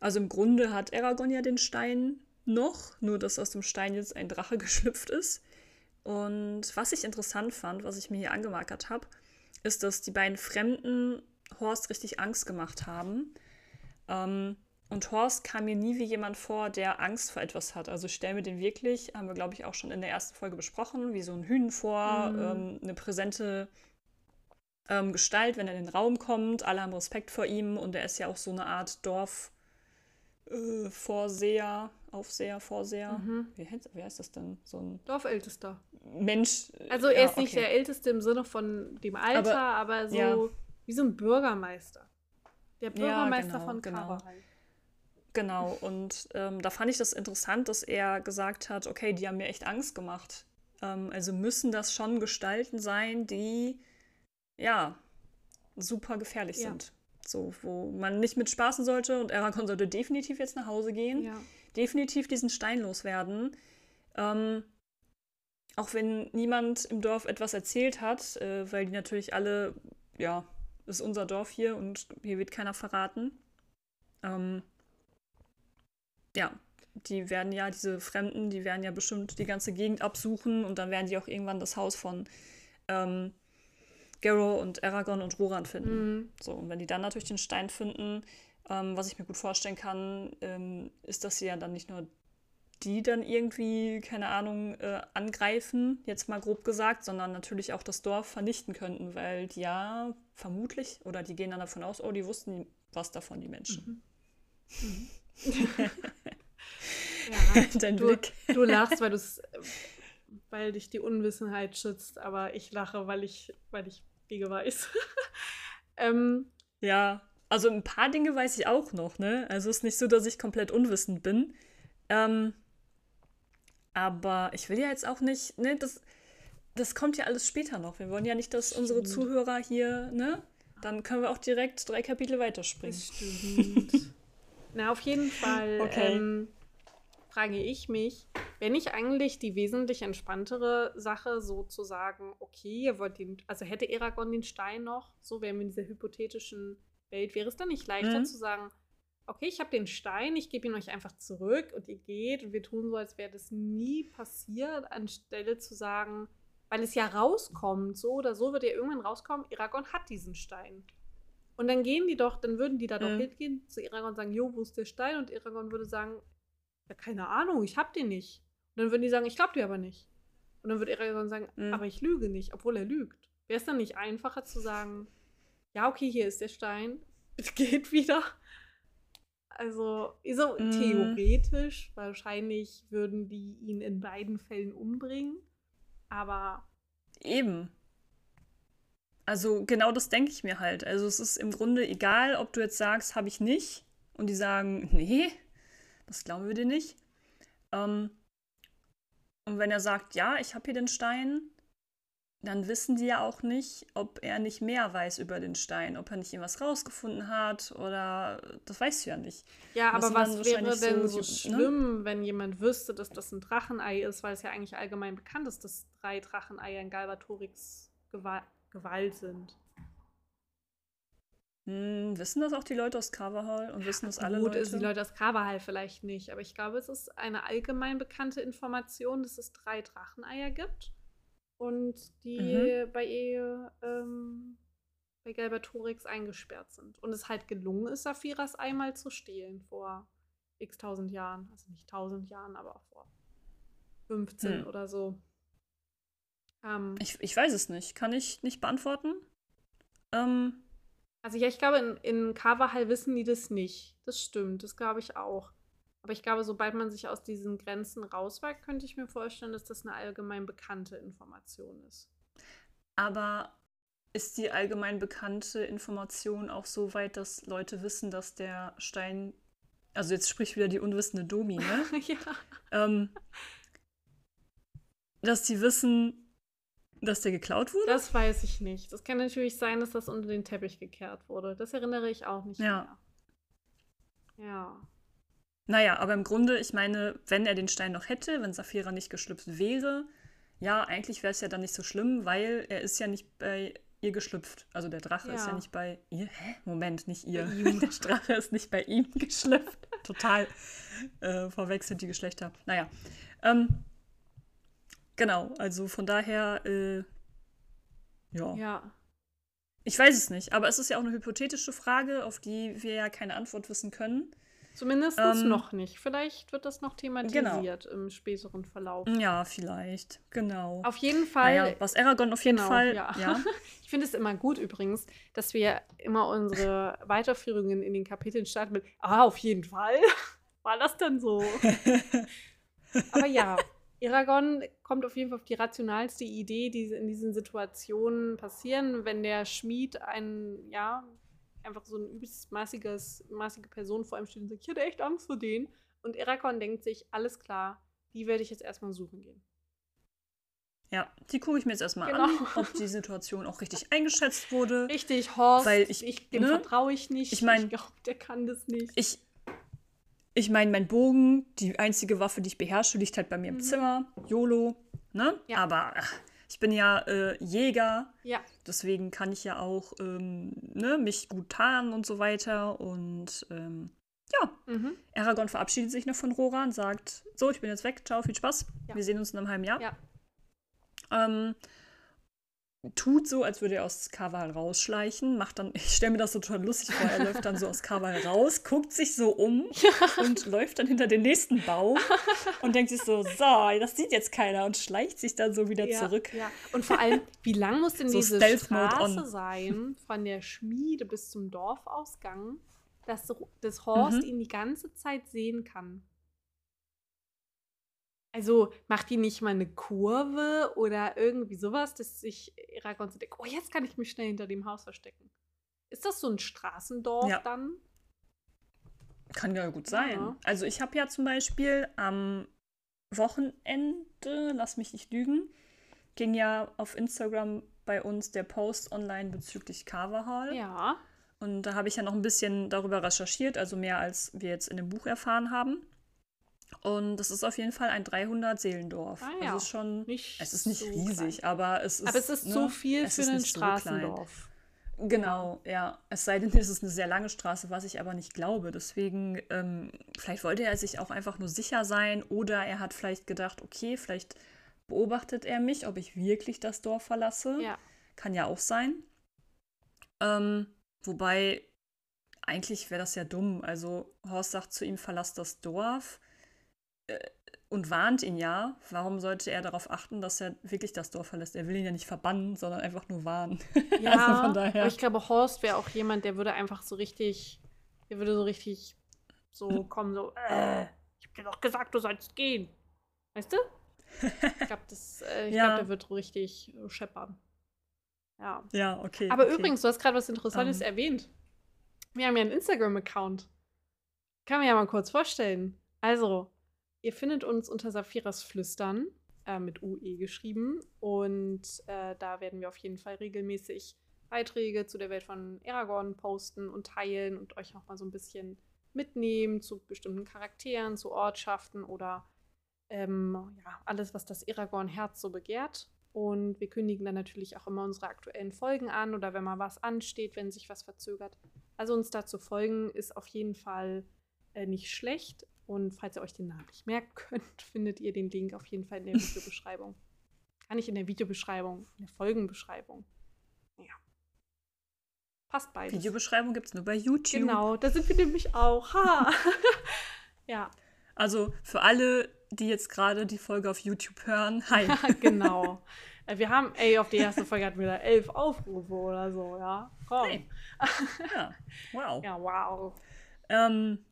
Also im Grunde hat Aragorn ja den Stein noch, nur dass aus dem Stein jetzt ein Drache [LAUGHS] geschlüpft ist. Und was ich interessant fand, was ich mir hier angemarkert habe, ist, dass die beiden Fremden Horst richtig Angst gemacht haben. Ähm, und Horst kam mir nie wie jemand vor, der Angst vor etwas hat. Also ich stelle mir den wirklich, haben wir glaube ich auch schon in der ersten Folge besprochen, wie so ein Hühn vor, mhm. ähm, eine präsente ähm, Gestalt, wenn er in den Raum kommt. Alle haben Respekt vor ihm und er ist ja auch so eine Art Dorfvorseher, äh, Aufseher, Vorseher. Mhm. Wie, heißt, wie, heißt, das denn? So ein Dorfältester. Mensch. Also er ja, ist nicht okay. der Älteste im Sinne von dem Alter, aber, aber so ja. wie so ein Bürgermeister. Der Bürgermeister ja, genau, von Carver genau. Genau, und ähm, da fand ich das interessant, dass er gesagt hat, okay, die haben mir echt Angst gemacht. Ähm, also müssen das schon Gestalten sein, die ja, super gefährlich ja. sind. So, wo man nicht mit spaßen sollte und Aragorn sollte definitiv jetzt nach Hause gehen. Ja. Definitiv diesen Stein loswerden. Ähm, auch wenn niemand im Dorf etwas erzählt hat, äh, weil die natürlich alle, ja, ist unser Dorf hier und hier wird keiner verraten. Ähm, ja, die werden ja, diese Fremden, die werden ja bestimmt die ganze Gegend absuchen und dann werden die auch irgendwann das Haus von ähm, Garrow und Aragorn und Roran finden. Mhm. So, und wenn die dann natürlich den Stein finden, ähm, was ich mir gut vorstellen kann, ähm, ist, dass sie ja dann nicht nur die dann irgendwie, keine Ahnung, äh, angreifen, jetzt mal grob gesagt, sondern natürlich auch das Dorf vernichten könnten, weil die ja vermutlich, oder die gehen dann davon aus, oh, die wussten was davon, die Menschen. Mhm. Mhm. [LAUGHS] ja, [LAUGHS] Dein du, Blick. Du lachst, weil du es weil dich die Unwissenheit schützt, aber ich lache, weil ich, weil ich Wege weiß. [LAUGHS] ähm, ja, also ein paar Dinge weiß ich auch noch, ne? Also es ist nicht so, dass ich komplett unwissend bin. Ähm, aber ich will ja jetzt auch nicht, ne, das, das kommt ja alles später noch. Wir wollen ja nicht, dass unsere Zuhörer hier, ne? Dann können wir auch direkt drei Kapitel weiterspringen. Das stimmt. Na, auf jeden Fall okay. ähm, frage ich mich, Wäre nicht eigentlich die wesentlich entspanntere Sache, so zu sagen, okay, ihr wollt den, also hätte Eragon den Stein noch, so wären wir in dieser hypothetischen Welt, wäre es dann nicht leichter mhm. zu sagen, okay, ich habe den Stein, ich gebe ihn euch einfach zurück und ihr geht und wir tun so, als wäre das nie passiert, anstelle zu sagen, weil es ja rauskommt, so oder so wird ja irgendwann rauskommen, Eragon hat diesen Stein. Und dann gehen die doch, dann würden die da doch hingehen zu Eragon und sagen, jo, wo ist der Stein? Und Eragon würde sagen, ja, keine Ahnung, ich hab den nicht. Und dann würden die sagen, ich glaube dir aber nicht. Und dann wird Eragon sagen, mhm. aber ich lüge nicht, obwohl er lügt. Wäre es dann nicht einfacher zu sagen, ja, okay, hier ist der Stein, [LAUGHS] es geht wieder. Also, so mhm. theoretisch, wahrscheinlich würden die ihn in beiden Fällen umbringen. Aber. Eben. Also, genau das denke ich mir halt. Also, es ist im Grunde egal, ob du jetzt sagst, habe ich nicht. Und die sagen, [LAUGHS] nee, das glauben wir dir nicht. Ähm, und wenn er sagt, ja, ich habe hier den Stein, dann wissen die ja auch nicht, ob er nicht mehr weiß über den Stein, ob er nicht irgendwas rausgefunden hat oder das weißt du ja nicht. Ja, aber was wäre denn so, so ne? schlimm, ne? wenn jemand wüsste, dass das ein Drachenei ist, weil es ja eigentlich allgemein bekannt ist, dass drei Dracheneier in Galbatorix Gewalt sind. Hm, wissen das auch die Leute aus Carvahall und wissen das alle Gut, Leute? die Leute aus Carvahall vielleicht nicht, aber ich glaube, es ist eine allgemein bekannte Information, dass es drei Dracheneier gibt. und die mhm. bei ihr ähm, bei Galbatorix eingesperrt sind. Und es halt gelungen ist, Saphiras einmal zu stehlen vor x tausend Jahren. Also nicht tausend Jahren, aber vor 15 hm. oder so. Ähm, ich, ich weiß es nicht. Kann ich nicht beantworten. Ähm, also ja, ich glaube, in, in Kavahal wissen die das nicht. Das stimmt, das glaube ich auch. Aber ich glaube, sobald man sich aus diesen Grenzen rauswagt, könnte ich mir vorstellen, dass das eine allgemein bekannte Information ist. Aber ist die allgemein bekannte Information auch so weit, dass Leute wissen, dass der Stein, also jetzt spricht wieder die unwissende Domi, ne? [LAUGHS] ja. Ähm, dass die wissen, dass der geklaut wurde? Das weiß ich nicht. Das kann natürlich sein, dass das unter den Teppich gekehrt wurde. Das erinnere ich auch nicht ja. mehr. Ja. Naja, aber im Grunde, ich meine, wenn er den Stein noch hätte, wenn Saphira nicht geschlüpft wäre, ja, eigentlich wäre es ja dann nicht so schlimm, weil er ist ja nicht bei ihr geschlüpft. Also der Drache ja. ist ja nicht bei ihr. Hä? Moment, nicht ihr. [LAUGHS] der Drache ist nicht bei ihm [LAUGHS] geschlüpft. Total äh, verwechselt die Geschlechter. Naja. Ähm, genau, also von daher, äh, ja. Ja. Ich weiß es nicht, aber es ist ja auch eine hypothetische Frage, auf die wir ja keine Antwort wissen können. Zumindest ähm, noch nicht. Vielleicht wird das noch thematisiert genau. im späteren Verlauf. Ja, vielleicht. Genau. Auf jeden Fall. Naja, was Aragorn auf jeden genau, Fall. Ja. ja. [LAUGHS] ich finde es immer gut übrigens, dass wir immer unsere [LAUGHS] Weiterführungen in den Kapiteln starten mit, ah, auf jeden Fall. [LAUGHS] War das denn so? Aber ja, Aragorn kommt auf jeden Fall auf die rationalste Idee, die in diesen Situationen passieren, wenn der Schmied einen, ja, einfach so ein übelst maßiges, maßige Person vor ihm steht und sagt, ich hatte echt Angst vor denen. Und Erakon denkt sich, alles klar, die werde ich jetzt erstmal suchen gehen. Ja, die gucke ich mir jetzt erstmal genau. an, ob die Situation auch richtig eingeschätzt wurde. Richtig, Horst, weil ich, ich dem ne? vertraue ich nicht. Ich meine, ich glaube, der kann das nicht. Ich, ich meine, mein Bogen, die einzige Waffe, die ich beherrsche, liegt halt bei mir im mhm. Zimmer. YOLO, ne? Ja. Aber ach, ich bin ja äh, Jäger. Ja. Deswegen kann ich ja auch ähm, ne, mich gut tarnen und so weiter. Und ähm, ja, mhm. Aragorn verabschiedet sich noch von Roran, sagt: So, ich bin jetzt weg, ciao, viel Spaß. Ja. Wir sehen uns in einem halben Jahr. Ja. Ähm, tut so, als würde er aus Kaval rausschleichen, macht dann, [LAUGHS] ich stelle mir das so total lustig vor, er läuft dann so aus Kaval raus, guckt sich so um [LAUGHS] und läuft dann hinter den nächsten Baum und denkt sich so, so, das sieht jetzt keiner und schleicht sich dann so wieder ja, zurück. Ja. Und vor allem, wie lang muss denn so diese Straße sein, von der Schmiede bis zum Dorfausgang, dass das Horst mhm. ihn die ganze Zeit sehen kann? Also macht die nicht mal eine Kurve oder irgendwie sowas, dass sich Eragon so denkt, oh, jetzt kann ich mich schnell hinter dem Haus verstecken. Ist das so ein Straßendorf ja. dann? Kann ja gut sein. Ja. Also ich habe ja zum Beispiel am Wochenende, lass mich nicht lügen, ging ja auf Instagram bei uns der Post online bezüglich Carvahall. Ja. Und da habe ich ja noch ein bisschen darüber recherchiert, also mehr als wir jetzt in dem Buch erfahren haben. Und das ist auf jeden Fall ein 300-Seelendorf. Ah, ja. Also ist schon, nicht es ist nicht so riesig, klein. aber es ist. Aber es ist ne, so viel für ein Straßendorf. So genau, ja. Es sei denn, es ist eine sehr lange Straße, was ich aber nicht glaube. Deswegen, ähm, vielleicht wollte er sich auch einfach nur sicher sein oder er hat vielleicht gedacht, okay, vielleicht beobachtet er mich, ob ich wirklich das Dorf verlasse. Ja. Kann ja auch sein. Ähm, wobei, eigentlich wäre das ja dumm. Also Horst sagt zu ihm, verlass das Dorf und warnt ihn ja. Warum sollte er darauf achten, dass er wirklich das Dorf verlässt? Er will ihn ja nicht verbannen, sondern einfach nur warnen. [LAUGHS] Ja, also von daher. aber ich glaube, Horst wäre auch jemand, der würde einfach so richtig, der würde so richtig so [LAUGHS] kommen, so, äh, ich hab dir doch gesagt, du sollst gehen. Weißt du? Ich glaube, äh, ja. glaub, der wird richtig äh, scheppern. Ja. Ja, okay. Aber okay. übrigens, du hast gerade was Interessantes um. Ähm. erwähnt. Wir haben ja einen Instagram-Account. Kann man ja mal kurz vorstellen. Also, Ihr findet uns unter Saphiras Flüstern äh, mit UE geschrieben. Und äh, da werden wir auf jeden Fall regelmäßig Beiträge zu der Welt von Aragorn posten und teilen und euch auch mal so ein bisschen mitnehmen zu bestimmten Charakteren, zu Ortschaften oder ähm, ja, alles, was das Aragorn-Herz so begehrt. Und wir kündigen dann natürlich auch immer unsere aktuellen Folgen an oder wenn mal was ansteht, wenn sich was verzögert. Also uns da zu folgen ist auf jeden Fall äh, nicht schlecht. Und falls ihr euch den Namen nicht merken könnt, [LAUGHS] findet ihr den Link auf jeden Fall in der [LAUGHS] Videobeschreibung. Gar nicht in der Videobeschreibung, in der Folgenbeschreibung. Ja. Passt beides. Videobeschreibung gibt es nur bei YouTube. Genau, da sind wir nämlich auch. Ha! [LAUGHS] ja. Also für alle, die jetzt gerade die Folge auf YouTube hören, hi. genau. Äh, wir haben, ey, auf die erste Folge hatten wir da elf Aufrufe oder so, ja. Komm. Hey. Ja, wow. Ja, wow. Ähm,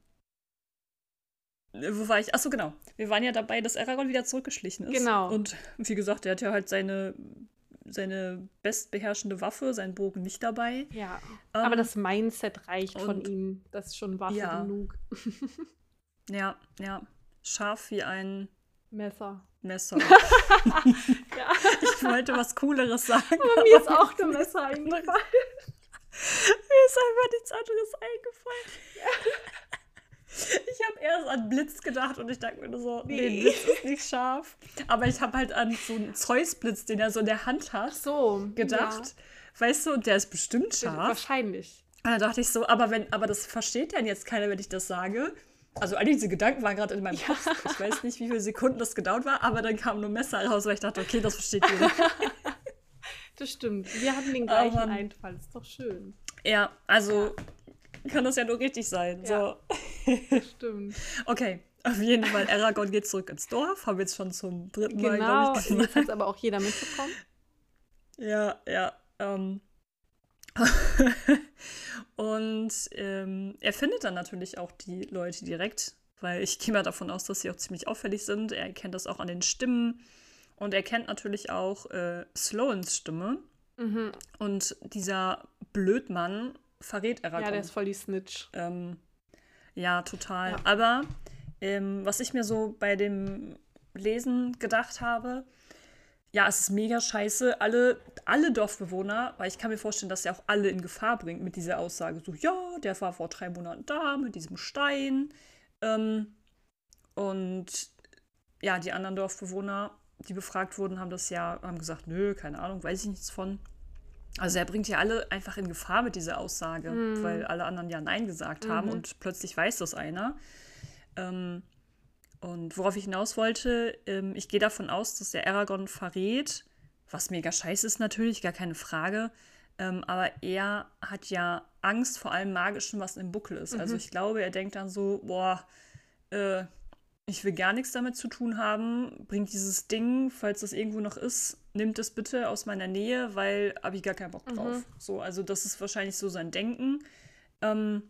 wo war ich? Achso, genau. Wir waren ja dabei, dass Aragorn wieder zurückgeschlichen ist. Genau. Und wie gesagt, er hat ja halt seine, seine bestbeherrschende Waffe, seinen Bogen nicht dabei. Ja. Ähm, aber das Mindset reicht von ihm. Das ist schon Waffe ja. genug. [LAUGHS] ja, ja. Scharf wie ein Messer. Messer. [LAUGHS] ja. Ich wollte was Cooleres sagen. Aber mir ist auch [LAUGHS] ein Messer eingefallen. mir ist einfach nichts anderes eingefallen. Ich habe erst an Blitz gedacht und ich dachte mir nur so, nee, nee Blitz ist nicht scharf. Aber ich habe halt an so einen Zeus-Blitz, den er so in der Hand hat, so, gedacht. Ja. Weißt du, der ist bestimmt scharf. Wahrscheinlich. Und dann dachte ich so, aber wenn, aber das versteht dann jetzt keiner, wenn ich das sage. Also all diese Gedanken waren gerade in meinem ja. Kopf. Ich weiß nicht, wie viele Sekunden das gedauert war, aber dann kam nur Messer raus, weil ich dachte, okay, das versteht jeder. [LAUGHS] das stimmt. Wir hatten den gleichen aber, Einfall. Ist doch schön. Ja, also ja. kann das ja nur richtig sein. Ja. So. Stimmt. okay. Auf jeden Fall, Aragorn geht zurück ins Dorf. Haben wir jetzt schon zum dritten genau, Mal, glaube ich, gesagt. Jetzt [LAUGHS] hat es aber auch jeder mitbekommen. Ja, ja. Ähm, [LAUGHS] und ähm, er findet dann natürlich auch die Leute direkt, weil ich gehe mal davon aus, dass sie auch ziemlich auffällig sind. Er kennt das auch an den Stimmen und er kennt natürlich auch äh, Slowens Stimme. Mhm. Und dieser Blödmann verrät Aragorn. Ja, der ist voll die Snitch. Ähm, ja, total. Ja. Aber ähm, was ich mir so bei dem Lesen gedacht habe, ja, es ist mega scheiße. Alle, alle Dorfbewohner, weil ich kann mir vorstellen, dass er auch alle in Gefahr bringt mit dieser Aussage. So, ja, der war vor drei Monaten da mit diesem Stein. Ähm, und ja, die anderen Dorfbewohner, die befragt wurden, haben das ja, haben gesagt, nö, keine Ahnung, weiß ich nichts von. Also er bringt ja alle einfach in Gefahr mit dieser Aussage, mm. weil alle anderen ja Nein gesagt haben mhm. und plötzlich weiß das einer. Ähm, und worauf ich hinaus wollte, ähm, ich gehe davon aus, dass der Aragorn verrät, was mega scheiße ist natürlich, gar keine Frage. Ähm, aber er hat ja Angst vor allem Magischen, was im Buckel ist. Also mhm. Also ich glaube, er denkt dann so, boah, äh, ich will gar nichts damit zu tun haben, bringt dieses Ding, falls das irgendwo noch ist, nimmt es bitte aus meiner Nähe, weil habe ich gar keinen Bock drauf. Mhm. So, also das ist wahrscheinlich so sein Denken. Ähm,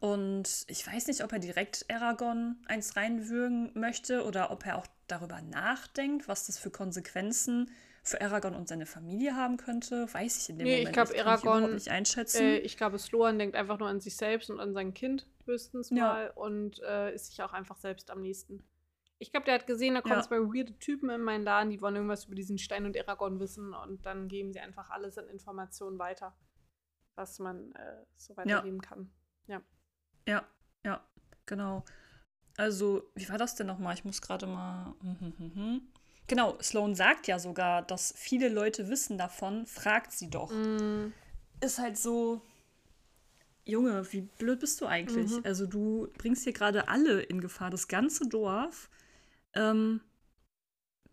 und ich weiß nicht, ob er direkt Aragorn eins reinwürgen möchte oder ob er auch darüber nachdenkt, was das für Konsequenzen für Aragorn und seine Familie haben könnte. Weiß ich in dem nee, Moment ich glaub, nicht. Aragorn, nicht einschätzen. Äh, ich glaube, Sloan denkt einfach nur an sich selbst und an sein Kind höchstens ja. mal und äh, ist sich auch einfach selbst am nächsten. Ich glaube, der hat gesehen, da kommen ja. zwei weirde Typen in meinen Laden, die wollen irgendwas über diesen Stein und Aragorn wissen und dann geben sie einfach alles an Informationen weiter, was man äh, so weitergeben ja. kann. Ja. Ja, ja, genau. Also, wie war das denn nochmal? Ich muss gerade mal. Hm, hm, hm, genau, Sloan sagt ja sogar, dass viele Leute wissen davon, fragt sie doch. Mm. Ist halt so. Junge, wie blöd bist du eigentlich? Mhm. Also, du bringst hier gerade alle in Gefahr, das ganze Dorf. Ähm,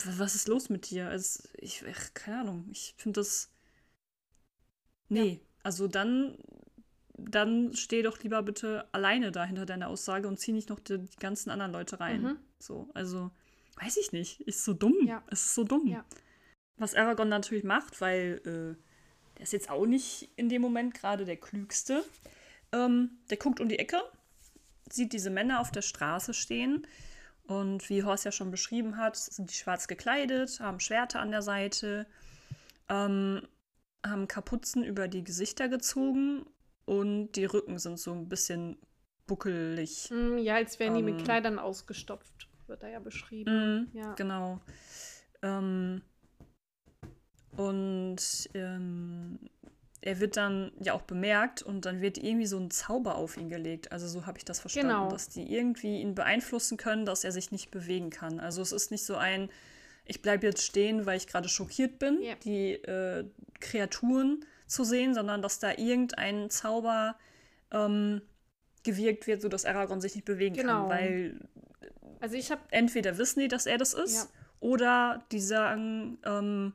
was ist los mit dir? Also, ich, ach, keine Ahnung, ich finde das. Nee, ja. also dann dann steh doch lieber bitte alleine da hinter deiner Aussage und zieh nicht noch die, die ganzen anderen Leute rein. Mhm. So, also, weiß ich nicht. Ist so dumm. Ja. Es ist so dumm. Ja. Was Aragorn natürlich macht, weil äh, der ist jetzt auch nicht in dem Moment gerade der Klügste. Ähm, der guckt um die Ecke, sieht diese Männer auf der Straße stehen. Und wie Horst ja schon beschrieben hat, sind die schwarz gekleidet, haben Schwerter an der Seite, ähm, haben Kapuzen über die Gesichter gezogen und die Rücken sind so ein bisschen buckelig. Mm, ja, als wären die mit ähm, Kleidern ausgestopft, wird da ja beschrieben. Mm, ja. Genau. Ähm, und ähm, er wird dann ja auch bemerkt und dann wird irgendwie so ein Zauber auf ihn gelegt. Also so habe ich das verstanden, genau. dass die irgendwie ihn beeinflussen können, dass er sich nicht bewegen kann. Also es ist nicht so ein, ich bleibe jetzt stehen, weil ich gerade schockiert bin. Ja. Die äh, Kreaturen zu sehen, sondern dass da irgendein Zauber ähm, gewirkt wird, sodass Aragorn sich nicht bewegen genau. kann. Weil also ich habe entweder wissen die, dass er das ist, ja. Oder die sagen, ähm,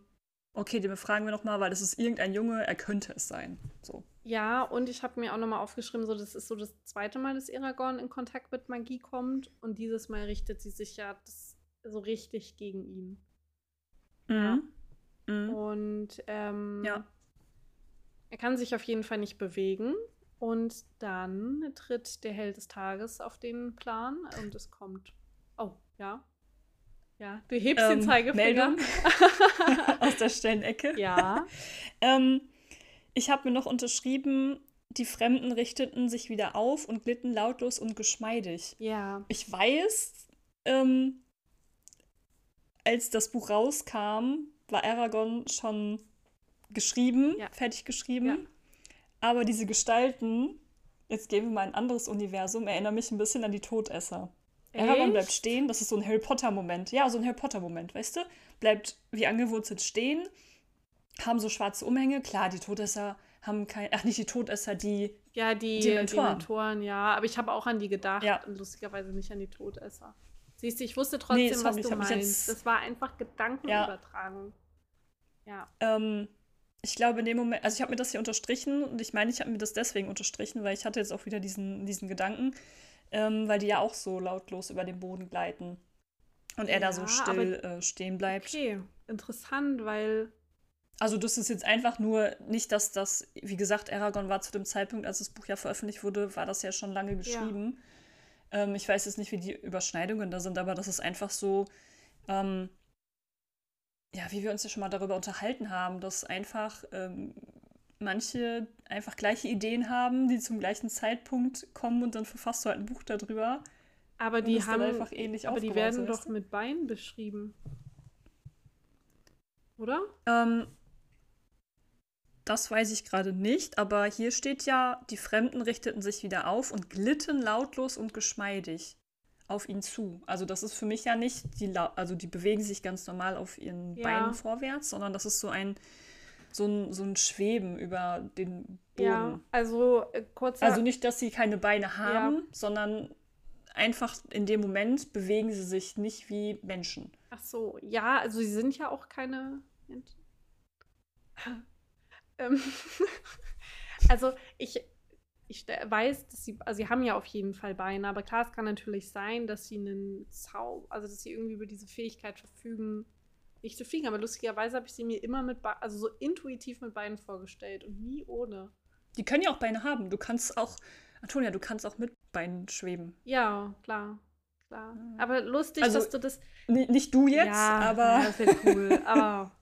okay, den befragen wir nochmal, weil das ist irgendein Junge, er könnte es sein. So. Ja, und ich habe mir auch nochmal aufgeschrieben, so das ist so das zweite Mal, dass Aragorn in Kontakt mit Magie kommt. Und dieses Mal richtet sie sich ja das, so richtig gegen ihn. Mhm. Ja. Mhm. Und ähm, ja. er kann sich auf jeden Fall nicht bewegen. Und dann tritt der Held des Tages auf den Plan und es kommt. Oh, ja. Ja, du hebst ähm, den Zeigefinger. [LAUGHS] aus der Stellenecke. Ja. [LAUGHS] ähm, ich habe mir noch unterschrieben, die Fremden richteten sich wieder auf und glitten lautlos und geschmeidig. Ja. Ich weiß, ähm, als das Buch rauskam, war Aragon schon geschrieben, ja. fertig geschrieben. Ja. Aber diese Gestalten, jetzt gehen wir mal ein anderes Universum, erinnern mich ein bisschen an die Todesser. Aragorn bleibt stehen, das ist so ein Harry Potter-Moment. Ja, so ein Harry Potter-Moment, weißt du? Bleibt wie angewurzelt stehen, haben so schwarze Umhänge. Klar, die Todesser haben kein, ach nicht die Todesser, die ja die Dementoren, Dementoren ja. Aber ich habe auch an die gedacht ja. und lustigerweise nicht an die Todesser. Siehst du, ich wusste trotzdem, nee, was du meinst. Das war einfach Gedankenübertragung. Ja. ja. Ähm, ich glaube, in dem Moment, also ich habe mir das hier unterstrichen und ich meine, ich habe mir das deswegen unterstrichen, weil ich hatte jetzt auch wieder diesen, diesen Gedanken, ähm, weil die ja auch so lautlos über den Boden gleiten. Und er ja, da so still äh, stehen bleibt. Okay, interessant, weil also das ist jetzt einfach nur nicht, dass das, wie gesagt, Aragorn war zu dem Zeitpunkt, als das Buch ja veröffentlicht wurde, war das ja schon lange geschrieben. Ja. Ähm, ich weiß jetzt nicht, wie die Überschneidungen da sind, aber das ist einfach so, ähm, ja, wie wir uns ja schon mal darüber unterhalten haben, dass einfach ähm, manche einfach gleiche Ideen haben, die zum gleichen Zeitpunkt kommen und dann verfasst du halt ein Buch darüber. Aber die haben einfach ähnlich Aber die werden doch mit Beinen beschrieben. Oder? Ähm, das weiß ich gerade nicht, aber hier steht ja, die Fremden richteten sich wieder auf und glitten lautlos und geschmeidig auf ihn zu. Also das ist für mich ja nicht, die, also die bewegen sich ganz normal auf ihren ja. Beinen vorwärts, sondern das ist so ein, so ein, so ein Schweben über den Boden. Ja, also äh, kurz. Also nicht, dass sie keine Beine haben, ja. sondern einfach in dem Moment bewegen sie sich nicht wie Menschen. Ach so, ja, also sie sind ja auch keine Menschen. [LAUGHS] Ähm, [LAUGHS] also ich, ich weiß, dass sie, also sie haben ja auf jeden Fall Beine, aber klar, es kann natürlich sein, dass sie einen Zau, also dass sie irgendwie über diese Fähigkeit verfügen, nicht zu fliegen. Aber lustigerweise habe ich sie mir immer mit, Be also so intuitiv mit Beinen vorgestellt und nie ohne. Die können ja auch Beine haben. Du kannst auch, Antonia, du kannst auch mit Beinen schweben. Ja, klar. Klar. Aber lustig, also, dass du das. Nicht du jetzt, ja, aber. Ja, das wäre cool. [LAUGHS] aber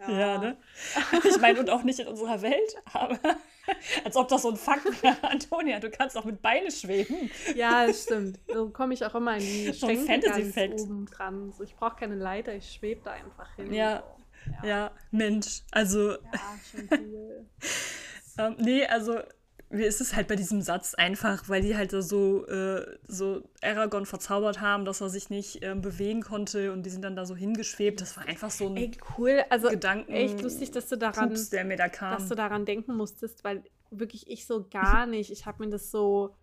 ja, ja ne? [LAUGHS] Ich meine, und auch nicht in unserer Welt, aber [LAUGHS] als ob das so ein Fakt wäre. [LAUGHS] Antonia, du kannst auch mit Beinen schweben. Ja, das stimmt. So komme ich auch immer in die Schenke ganz oben dran. So, ich brauche keine Leiter, ich schwebe da einfach hin. Ja, so. ja. ja, Mensch, also. Ja, schon cool. ähm, nee, also wie ist es halt bei diesem Satz einfach, weil die halt so, äh, so Aragorn verzaubert haben, dass er sich nicht ähm, bewegen konnte und die sind dann da so hingeschwebt. Das war einfach so ein Ey, cool. Also, Gedanken. Echt lustig, dass du daran, Pups, der mir da kam. dass du daran denken musstest, weil wirklich ich so [LAUGHS] gar nicht. Ich habe mir das so,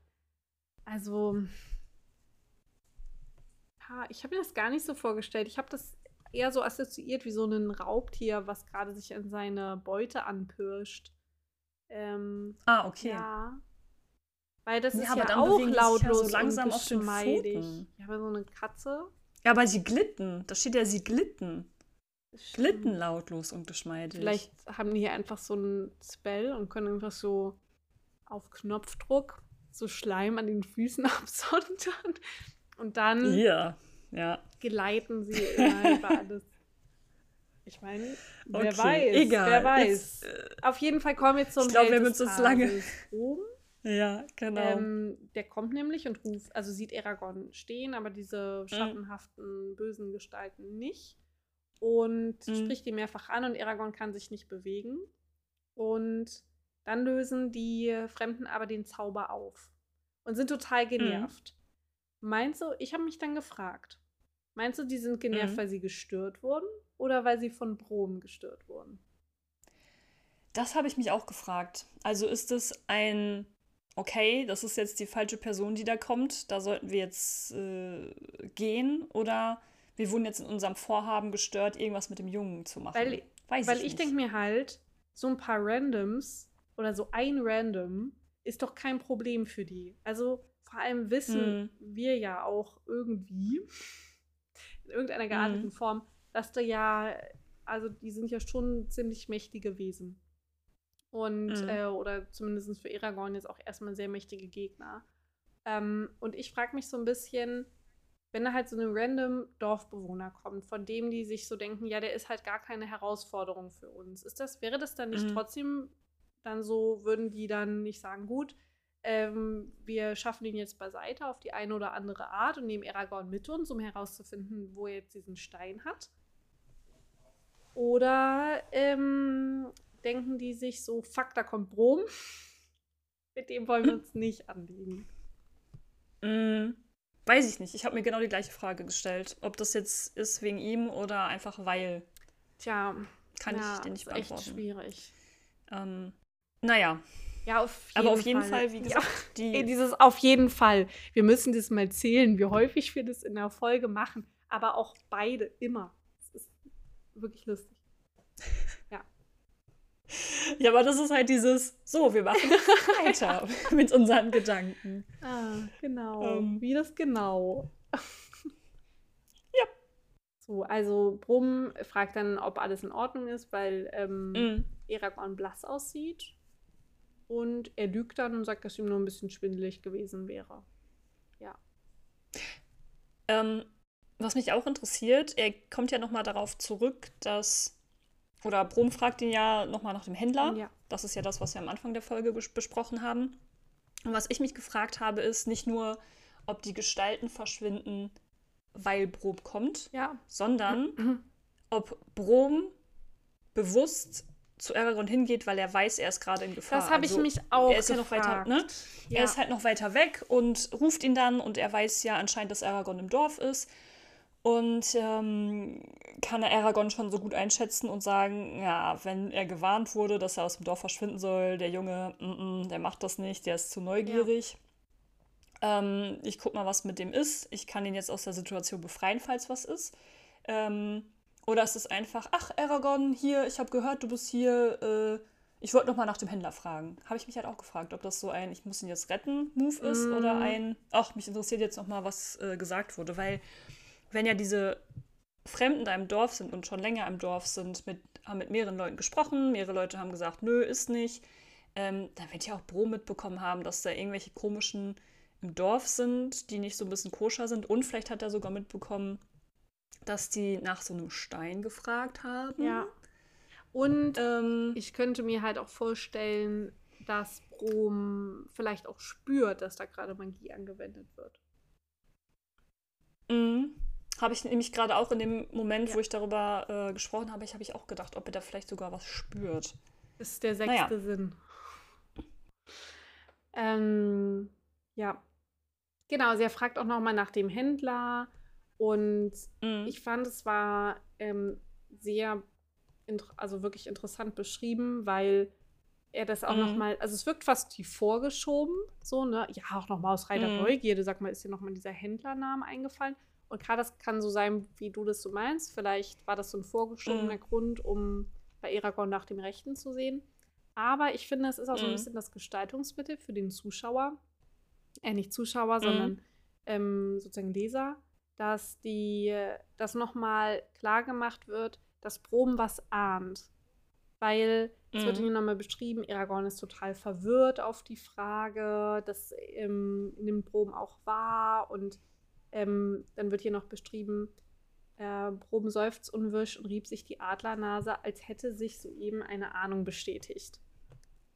also, ich habe mir das gar nicht so vorgestellt. Ich habe das eher so assoziiert wie so ein Raubtier, was gerade sich an seine Beute anpirscht. Ähm, ah, okay. Ja. Weil das ja, ist ja auch lautlos ja so langsam auf den Pfoten. Ja, aber so eine Katze. Ja, aber sie glitten. Da steht ja, sie glitten. Glitten lautlos und geschmeidig. Vielleicht haben die hier einfach so ein Spell und können einfach so auf Knopfdruck so Schleim an den Füßen [LAUGHS] absondern. Und dann ja, ja. geleiten sie über alles. Ich meine, wer okay, weiß, egal. wer weiß. Jetzt, äh, Auf jeden Fall kommen wir zum Ich glaube, wir haben uns lange. Oben. Ja, genau. Ähm, der kommt nämlich und ruft, also sieht Aragorn stehen, aber diese mhm. schattenhaften, mhm. bösen Gestalten nicht. Und mhm. spricht ihn mehrfach an und Aragorn kann sich nicht bewegen. Und dann lösen die Fremden aber den Zauber auf und sind total mhm. genervt. Mhm. Meinst du, ich habe mich dann gefragt, meinst du, die sind genervt, mhm. weil sie gestört wurden oder weil sie von Brom gestört wurden? Das habe ich mich auch gefragt. Also ist es ein, okay, das ist jetzt die falsche Person, die da kommt, da sollten wir jetzt äh, gehen? Oder wir wurden jetzt in unserem Vorhaben gestört, irgendwas mit dem Jungen zu machen. Weil, Weiß weil ich ich denke mir halt, so ein paar Randoms oder so ein Random ist doch kein Problem für die. Also vor allem wissen Mhm. wir ja auch irgendwie, irgendeiner gearteten Mhm. Form, dass da ja, also die sind ja schon ziemlich mächtige Wesen. Und, Mhm. äh, oder zumindest für Aragorn jetzt auch erstmal sehr mächtige Gegner. Ähm, und ich frage mich so ein bisschen, wenn da halt so ein random Dorfbewohner kommt, von dem die sich so denken, ja, der ist halt gar keine Herausforderung für uns. Ist das, wäre das dann nicht Mhm. trotzdem dann so, würden die dann nicht sagen, gut, ähm, wir schaffen ihn jetzt beiseite auf die eine oder andere Art und nehmen Aragorn mit uns, um herauszufinden, wo er jetzt diesen Stein hat? Oder ähm, denken die sich so, fuck, da kommt Brom, [LAUGHS] mit dem wollen wir uns [LAUGHS] nicht anlegen. Mm, weiß ich nicht. Ich habe mir genau die gleiche Frage gestellt. Ob das jetzt ist wegen ihm oder einfach weil. Tja, Kann ja, ich dir nicht ist echt beantworten. schwierig. Ähm, naja, Ja, auf jeden aber auf jeden Fall, wie Ja. gesagt, Ey, die. dieses auf jeden Fall. Wir müssen das mal zählen, wie häufig wir das in der Folge machen. Aber auch beide immer. Das ist wirklich lustig. [LAUGHS] Ja, aber das ist halt dieses, so, wir machen [LAUGHS] weiter mit unseren Gedanken. Ah, genau. Ähm. wie das genau. [LAUGHS] Ja. So, also Brumm fragt dann, ob alles in Ordnung ist, weil ähm, Mm. Aragorn blass aussieht. Und er lügt dann und sagt, dass ihm nur ein bisschen schwindelig gewesen wäre. Ähm, was mich auch interessiert, er kommt ja nochmal darauf zurück, dass. Oder Brom fragt ihn ja nochmal nach dem Händler. Ja. Das ist ja das, was wir am Anfang der Folge bes- besprochen haben. Und was ich mich gefragt habe, ist nicht nur, ob die Gestalten verschwinden, weil Brom kommt, Ja. sondern [CLEARS THROAT] ob Brom bewusst zu Aragorn hingeht, weil er weiß, er ist gerade in Gefahr. Das habe ich Also, mich auch er ist ja noch weiter, ne? Ja. Er ist halt noch weiter weg und ruft ihn dann und er weiß ja anscheinend, dass Aragorn im Dorf ist. Und ähm, kann er Aragorn schon so gut einschätzen und sagen, ja, wenn er gewarnt wurde, dass er aus dem Dorf verschwinden soll, der Junge, mm -mm, der macht das nicht, der ist zu neugierig. Ähm, ich guck mal, was mit dem ist. Ich kann ihn jetzt aus der Situation befreien, falls was ist. Ähm, oder ist es einfach, ach, Aragorn, hier, ich habe gehört, du bist hier, äh, ich wollte noch mal nach dem Händler fragen. Habe ich mich halt auch gefragt, ob das so ein, ich muss ihn jetzt retten, Move ist Mm. oder ein, ach, mich interessiert jetzt noch mal, was äh, gesagt wurde. Weil, wenn ja diese Fremden da im Dorf sind und schon länger im Dorf sind, mit, haben mit mehreren Leuten gesprochen, mehrere Leute haben gesagt, nö, ist nicht, ähm, dann wird ja auch Bro mitbekommen haben, dass da irgendwelche komischen im Dorf sind, die nicht so ein bisschen koscher sind. Und vielleicht hat er sogar mitbekommen, dass die nach so einem Stein gefragt haben. Ja. Und Ähm, ich könnte mir halt auch vorstellen, dass Brom vielleicht auch spürt, dass da gerade Magie angewendet wird. mhm. Habe ich nämlich gerade auch in dem Moment, Ja. wo ich darüber äh, gesprochen habe, ich habe ich auch gedacht, ob er da vielleicht sogar was spürt. Das ist der sechste Naja. Sinn. Ähm, ja. Genau, sie fragt auch nochmal nach dem Händler und Mhm. ich fand, es war ähm, sehr, also wirklich interessant beschrieben, weil er das auch Mhm. nochmal, also es wirkt fast wie vorgeschoben, so, ne? Ja, auch nochmal aus reiner Mhm. Neugierde, sag mal, ist dir nochmal dieser Händlername eingefallen? Und klar, das kann so sein, wie du das so meinst. Vielleicht war das so ein vorgeschobener Mhm. Grund, um bei Aragorn nach dem Rechten zu sehen. Aber ich finde, es ist auch so ein Mhm. bisschen das Gestaltungsmittel für den Zuschauer. Äh, nicht Zuschauer, Mhm. sondern ähm, sozusagen Leser, dass die, dass nochmal klar gemacht wird, dass Brom was ahnt. Weil es wird Mhm. hier nochmal beschrieben, Aragorn ist total verwirrt auf die Frage, das ähm, nimmt Brom auch wahr und ähm, dann wird hier noch beschrieben, äh, Brom seufzt unwirsch und rieb sich die Adlernase, als hätte sich soeben eine Ahnung bestätigt.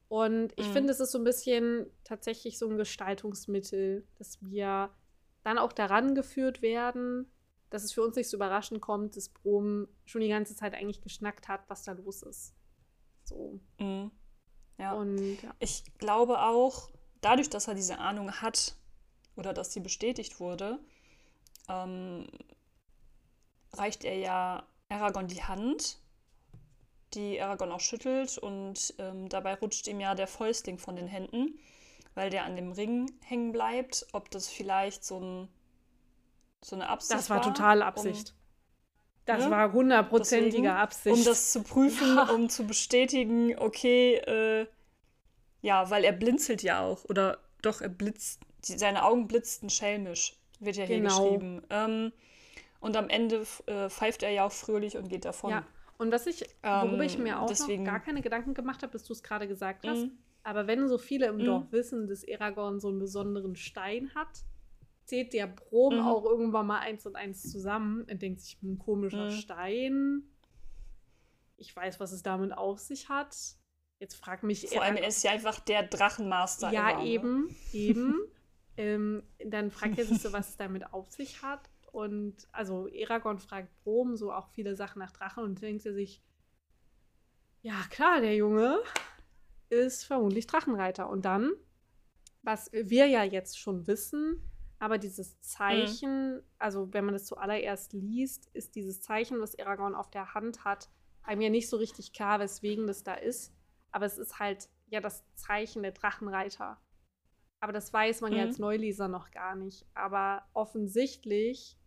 Und ich Mhm. finde, es ist so ein bisschen tatsächlich so ein Gestaltungsmittel, dass wir dann auch daran geführt werden, dass es für uns nicht so überraschend kommt, dass Brom schon die ganze Zeit eigentlich geschnackt hat, was da los ist. So. Mhm. Ja. Und ja. Ich glaube auch, dadurch, dass er diese Ahnung hat oder dass sie bestätigt wurde, ähm, reicht er ja Aragorn die Hand, die Aragorn auch schüttelt und ähm, dabei rutscht ihm ja der Fäustling von den Händen, weil der an dem Ring hängen bleibt. Ob das vielleicht so, ein, so eine Absicht das war war, total um- Absicht. Das ne? war hundertprozentige Absicht. Um das zu prüfen, [LAUGHS] ja. um zu bestätigen, okay, äh, ja, weil er blinzelt ja auch. Oder doch, er blitzt, die, seine Augen blitzten schelmisch, wird ja hier genau. geschrieben. Ähm, und am Ende äh, pfeift er ja auch fröhlich und geht davon. Ja, und was ich, worüber ähm, ich mir auch deswegen, noch gar keine Gedanken gemacht habe, bis du es gerade gesagt hast, mhm. Aber wenn so viele im mhm. Dorf wissen, dass Aragorn so einen besonderen Stein hat, zählt der Brom mhm. auch irgendwann mal eins und eins zusammen und denkt sich, ein komischer mhm. Stein. Ich weiß, was es damit auf sich hat. Jetzt frag mich. Vor allem, er ist ja einfach der Drachenmaster. Ja, immer, eben, ne? eben. [LAUGHS] ähm, dann fragt er sich so, was es damit auf sich hat. Und also Aragorn fragt Brom so auch viele Sachen nach Drachen und denkt er sich, ja klar, der Junge ist vermutlich Drachenreiter. Und dann, was wir ja jetzt schon wissen, aber dieses Zeichen, mhm. also wenn man das zuallererst liest, ist dieses Zeichen, was Aragorn auf der Hand hat, einem ja nicht so richtig klar, weswegen das da ist. Aber es ist halt ja das Zeichen der Drachenreiter. Aber das weiß man mhm. ja als Neuleser noch gar nicht. Aber offensichtlich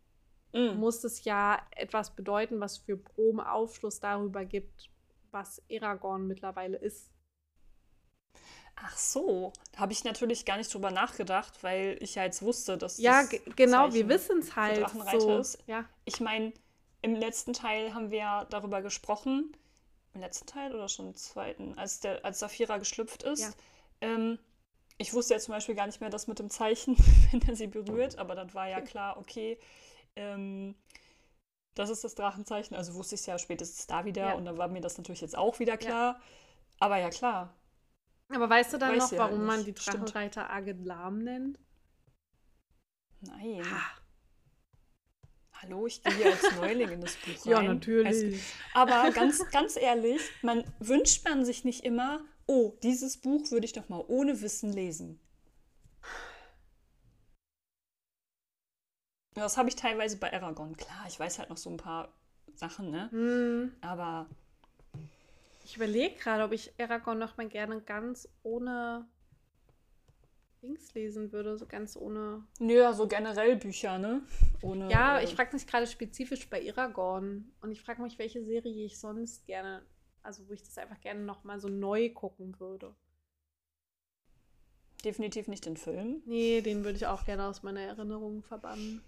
mhm. muss es ja etwas bedeuten, was für Brom Aufschluss darüber gibt, was Aragorn mittlerweile ist. Ach so, da habe ich natürlich gar nicht drüber nachgedacht, weil ich ja jetzt wusste, dass ja das genau, Zeichen wir wissen es halt so. Ist. Ja. Ich meine, im letzten Teil haben wir ja darüber gesprochen, im letzten Teil oder schon im zweiten, als der als Saphira geschlüpft ist. Ja. Ähm, ich wusste ja zum Beispiel gar nicht mehr das mit dem Zeichen, [LAUGHS] wenn er sie berührt, aber dann war ja klar, okay, ähm, das ist das Drachenzeichen. Also wusste ich es ja spätestens da wieder ja. und dann war mir das natürlich jetzt auch wieder klar. Ja. Aber ja, klar. Aber weißt du dann Weiß noch, warum man die Drachenreiter Agenlam nennt? Nein. Ha. Hallo, ich gehe hier als Neuling in das Buch [LAUGHS] rein. Ja, natürlich. Also, aber ganz, ganz ehrlich, man wünscht man sich nicht immer, oh, dieses Buch würde ich doch mal ohne Wissen lesen. Das habe ich teilweise bei Aragon. Klar, ich weiß halt noch so ein paar Sachen, ne? Mm. Aber. Ich überlege gerade, ob ich Aragon noch mal gerne ganz ohne Dings lesen würde, so ganz ohne. Nö, so generell Bücher, ne? Ohne, ja, äh, ich frage mich gerade spezifisch bei Aragorn. Und ich frage mich, welche Serie ich sonst gerne, also wo ich das einfach gerne noch mal so neu gucken würde. Definitiv nicht den Film. Nee, den würde ich auch gerne aus meiner Erinnerung verbannen.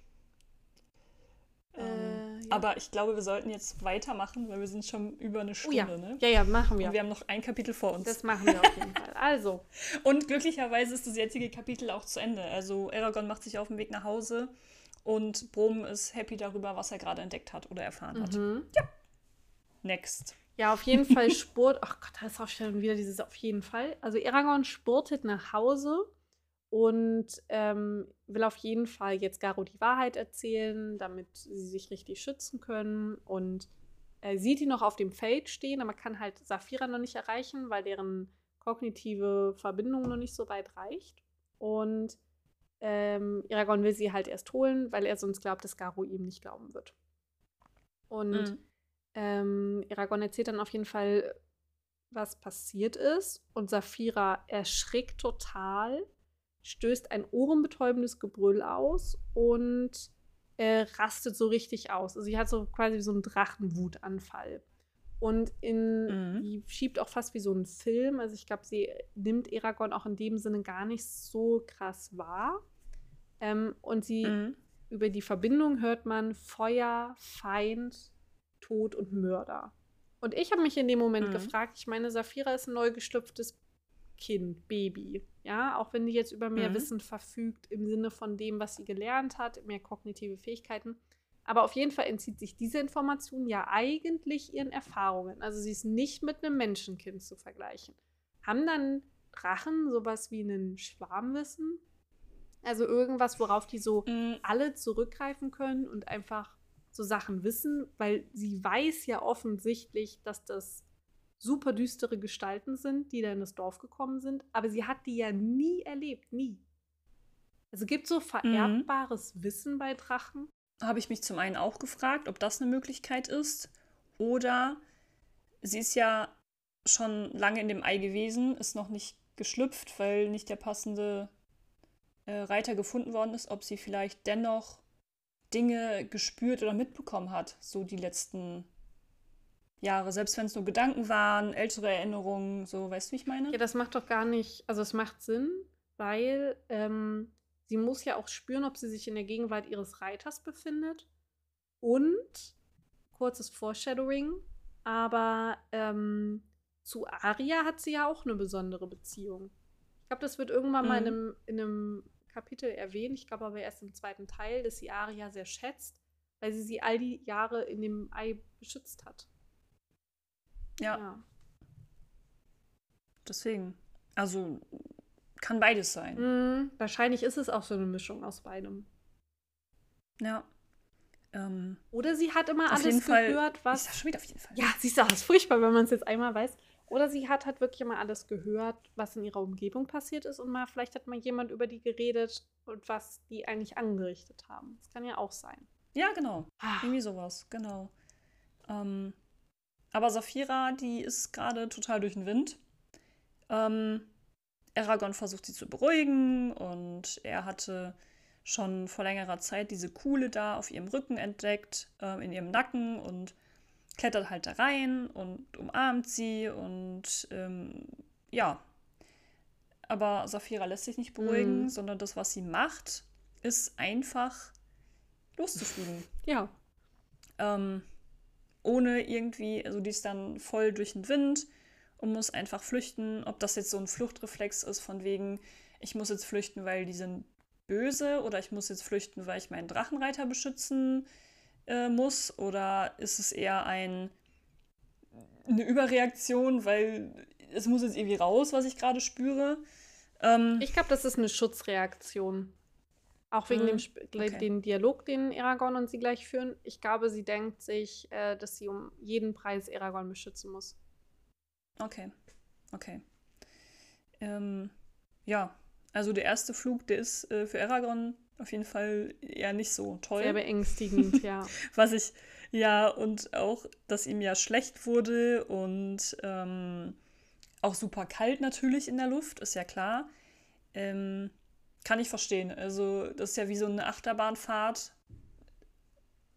Äh, ja. Aber ich glaube, wir sollten jetzt weitermachen, weil wir sind schon über eine Stunde. Oh ja. Ne? ja, ja, machen wir. Und wir haben noch ein Kapitel vor uns. Das machen wir auf jeden Fall. Also. [LAUGHS] Und glücklicherweise ist das jetzige Kapitel auch zu Ende. Also Aragorn macht sich auf den Weg nach Hause und Brom ist happy darüber, was er gerade entdeckt hat oder erfahren hat. Mhm. Ja. Next. Ja, auf jeden Fall spurt. Ach Gott, da ist auch schon wieder dieses auf jeden Fall. Also Aragorn spurtet nach Hause und ähm, will auf jeden Fall jetzt Garo die Wahrheit erzählen, damit sie sich richtig schützen können. Und er sieht ihn noch auf dem Feld stehen, aber kann halt Saphira noch nicht erreichen, weil deren kognitive Verbindung noch nicht so weit reicht. Und ähm, Aragorn will sie halt erst holen, weil er sonst glaubt, dass Garo ihm nicht glauben wird. Und mhm. ähm, Aragorn erzählt dann auf jeden Fall, was passiert ist. Und Saphira erschrickt total stößt ein ohrenbetäubendes Gebrüll aus und äh, rastet so richtig aus. Also sie hat so quasi so einen Drachenwutanfall. Und in, mhm. die schiebt auch fast wie so ein Film. Also ich glaube, sie nimmt Eragon auch in dem Sinne gar nicht so krass wahr. Ähm, und sie mhm. über die Verbindung hört man Feuer, Feind, Tod und Mörder. Und ich habe mich in dem Moment mhm. gefragt, ich meine, Saphira ist ein neu geschlüpftes Kind, Baby. Ja, auch wenn die jetzt über mehr mhm. Wissen verfügt im Sinne von dem, was sie gelernt hat, mehr kognitive Fähigkeiten. Aber auf jeden Fall entzieht sich diese Information ja eigentlich ihren Erfahrungen. Also sie ist nicht mit einem Menschenkind zu vergleichen. Haben dann Drachen sowas wie einen Schwarmwissen? Also irgendwas, worauf die so mhm. alle zurückgreifen können und einfach so Sachen wissen, weil sie weiß ja offensichtlich, dass das super düstere Gestalten sind, die da in das Dorf gekommen sind, aber sie hat die ja nie erlebt, nie. Also gibt so vererbbares mhm. Wissen bei Drachen? Habe ich mich zum einen auch gefragt, ob das eine Möglichkeit ist. Oder sie ist ja schon lange in dem Ei gewesen, ist noch nicht geschlüpft, weil nicht der passende äh, Reiter gefunden worden ist, ob sie vielleicht dennoch Dinge gespürt oder mitbekommen hat, so die letzten Jahre. Selbst wenn es nur Gedanken waren, ältere Erinnerungen, so, weißt du, wie ich meine? Ja, das macht doch gar nicht, also es macht Sinn, weil ähm, sie muss ja auch spüren, ob sie sich in der Gegenwart ihres Reiters befindet. Und, kurzes Foreshadowing, aber ähm, zu Aria hat sie ja auch eine besondere Beziehung. Ich glaube, das wird irgendwann mhm. mal in einem, in einem Kapitel erwähnt, ich glaube aber erst im zweiten Teil, dass sie Aria sehr schätzt, weil sie sie all die Jahre in dem Ei beschützt hat. Ja. ja. Deswegen. Also kann beides sein. Mhm, wahrscheinlich ist es auch so eine Mischung aus beidem. Ja. Ähm, Oder sie hat immer alles gehört, was. Ich sag schon wieder auf jeden Fall. Ja, siehst du, das ist furchtbar, wenn man es jetzt einmal weiß. Oder sie hat halt wirklich immer alles gehört, was in ihrer Umgebung passiert ist und mal, vielleicht hat mal jemand über die geredet und was die eigentlich angerichtet haben. Das kann ja auch sein. Ja, genau. Ah. Irgendwie sowas, genau. Ähm, aber Saphira, die ist gerade total durch den Wind. Ähm, Aragorn versucht sie zu beruhigen und er hatte schon vor längerer Zeit diese Kuhle da auf ihrem Rücken entdeckt, äh, in ihrem Nacken und klettert halt da rein und umarmt sie und ähm, ja. Aber Saphira lässt sich nicht beruhigen, mhm. sondern das, was sie macht, ist einfach loszufliegen. Ja. Ähm, ohne irgendwie, also die ist dann voll durch den Wind und muss einfach flüchten. Ob das jetzt so ein Fluchtreflex ist, von wegen, ich muss jetzt flüchten, weil die sind böse oder ich muss jetzt flüchten, weil ich meinen Drachenreiter beschützen äh, muss? Oder ist es eher ein, eine Überreaktion, weil es muss jetzt irgendwie raus, was ich gerade spüre? Ähm, ich glaube, das ist eine Schutzreaktion. Auch wegen dem okay. den Dialog, den Aragorn und sie gleich führen. Ich glaube, sie denkt sich, äh, dass sie um jeden Preis Aragorn beschützen muss. Okay. Okay. Ähm, ja, also der erste Flug, der ist äh, für Aragorn auf jeden Fall eher nicht so toll. Sehr beängstigend, ja. [LAUGHS] Was ich, ja, und auch, dass ihm ja schlecht wurde und ähm, auch super kalt natürlich in der Luft, ist ja klar. Ähm, kann ich verstehen. Also, das ist ja wie so eine Achterbahnfahrt.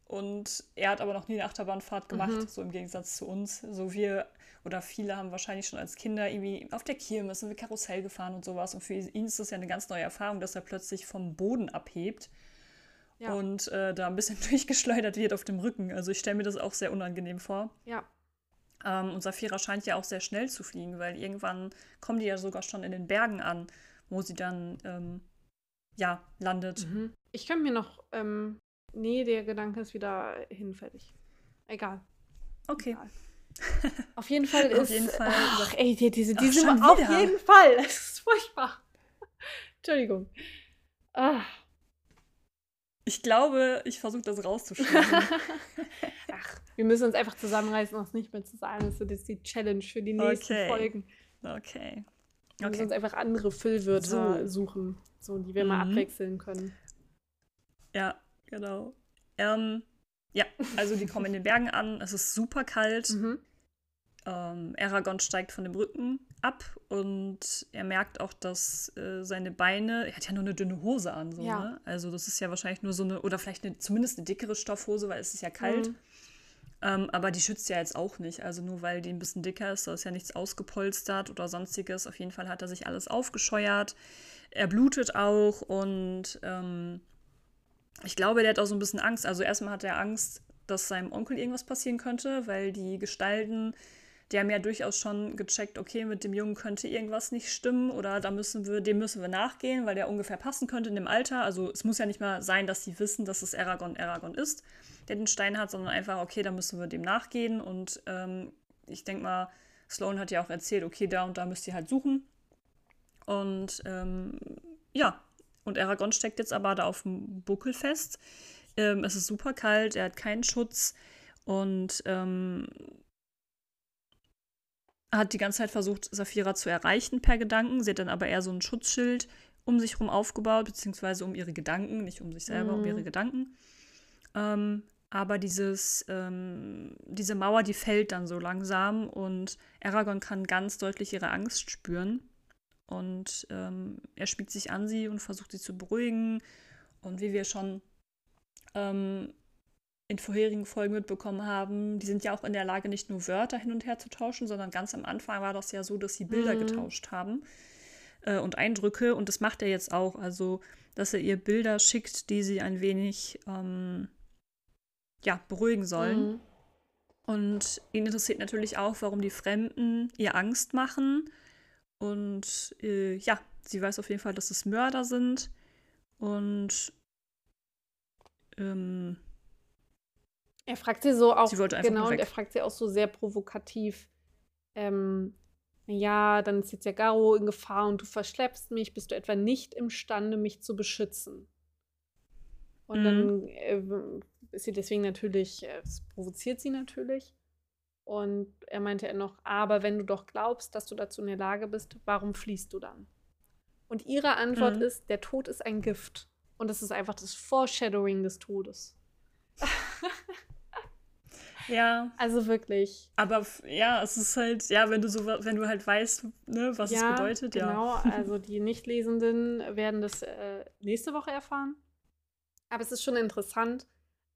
Und er hat aber noch nie eine Achterbahnfahrt gemacht, mhm. so im Gegensatz zu uns. So wir oder viele haben wahrscheinlich schon als Kinder irgendwie auf der Kirmes sind wir Karussell gefahren und sowas. Und für ihn ist das ja eine ganz neue Erfahrung, dass er plötzlich vom Boden abhebt ja. und äh, da ein bisschen [LAUGHS] durchgeschleudert wird auf dem Rücken. Also ich stelle mir das auch sehr unangenehm vor. Ja. Ähm, und Safira scheint ja auch sehr schnell zu fliegen, weil irgendwann kommen die ja sogar schon in den Bergen an, wo sie dann ähm, ja, landet. Mhm. Ich kann mir noch. Ähm, nee, der Gedanke ist wieder hinfällig. Egal. Okay. Egal. [LAUGHS] Auf jeden Fall ist. auf jeden Fall. Ach, ey, die, diese, diese ach, auf jeden Fall. [LAUGHS] Es ist furchtbar. Entschuldigung. Ah. Ich glaube, ich versuche das rauszuschneiden. [LAUGHS] ach, wir müssen uns einfach zusammenreißen, uns nicht mehr zu sagen. Das ist die Challenge für die nächsten okay. Folgen. Okay. Wir müssen uns einfach andere Füllwörter so. suchen, so, die wir mhm. mal abwechseln können. Ja, genau. Ähm, ja, also die kommen in den Bergen an, es ist super kalt. Mhm. Ähm, Aragorn steigt von dem Rücken ab und er merkt auch, dass äh, seine Beine, er hat ja nur eine dünne Hose an, so, ja. ne? Also das ist ja wahrscheinlich nur so eine, oder vielleicht eine, zumindest eine dickere Stoffhose, weil es ist ja kalt. Mhm. Ähm, aber die schützt ja jetzt auch nicht. Also nur weil die ein bisschen dicker ist, da ist ja nichts ausgepolstert oder sonstiges. Auf jeden Fall hat er sich alles aufgescheuert. Er blutet auch und ähm, ich glaube, der hat auch so ein bisschen Angst. Also erstmal hat er Angst, dass seinem Onkel irgendwas passieren könnte, weil die Gestalten, die haben ja durchaus schon gecheckt, okay, mit dem Jungen könnte irgendwas nicht stimmen oder da müssen wir, dem müssen wir nachgehen, weil der ungefähr passen könnte in dem Alter. Also es muss ja nicht mal sein, dass sie wissen, dass es Aragorn Aragorn ist, der den Stein hat, sondern einfach, okay, da müssen wir dem nachgehen. Und ähm, ich denke mal, Sloan hat ja auch erzählt, okay, da und da müsst ihr halt suchen. Und ähm, ja, und Aragorn steckt jetzt aber da auf dem Buckel fest. Ähm, es ist super kalt, er hat keinen Schutz und ähm, hat die ganze Zeit versucht, Saphira zu erreichen per Gedanken. Sie hat dann aber eher so ein Schutzschild um sich herum aufgebaut, beziehungsweise um ihre Gedanken, nicht um sich selber, mhm. um ihre Gedanken. Ähm, aber dieses, ähm, diese Mauer, die fällt dann so langsam und Aragorn kann ganz deutlich ihre Angst spüren. Und ähm, er spielt sich an sie und versucht sie zu beruhigen. Und wie wir schon ähm, in vorherigen Folgen mitbekommen haben, die sind ja auch in der Lage, nicht nur Wörter hin und her zu tauschen, sondern ganz am Anfang war das ja so, dass sie Bilder mhm. getauscht haben äh, und Eindrücke. Und das macht er jetzt auch. Also, dass er ihr Bilder schickt, die sie ein wenig ähm, ja, beruhigen sollen. Mhm. Und ihn interessiert natürlich auch, warum die Fremden ihr Angst machen. Und äh, ja, sie weiß auf jeden Fall, dass es Mörder sind. Und ähm, er fragt sie so auch, genau, und er fragt sie auch so sehr provokativ, ähm, ja, dann ist jetzt ja Garo in Gefahr und du verschleppst mich, bist du etwa nicht imstande, mich zu beschützen? Und mhm. dann äh, ist sie deswegen natürlich, äh, es provoziert sie natürlich. Und er meinte er noch, aber wenn du doch glaubst, dass du dazu in der Lage bist, warum fliehst du dann? Und ihre Antwort mhm. ist, der Tod ist ein Gift. Und das ist einfach das Foreshadowing des Todes. [LAUGHS] Ja. Also wirklich. Aber ja, es ist halt, ja, wenn du so, wenn du halt weißt, ne, was ja, es bedeutet, genau. ja. Genau, [LAUGHS] also die Nichtlesenden werden das äh, nächste Woche erfahren. Aber es ist schon interessant.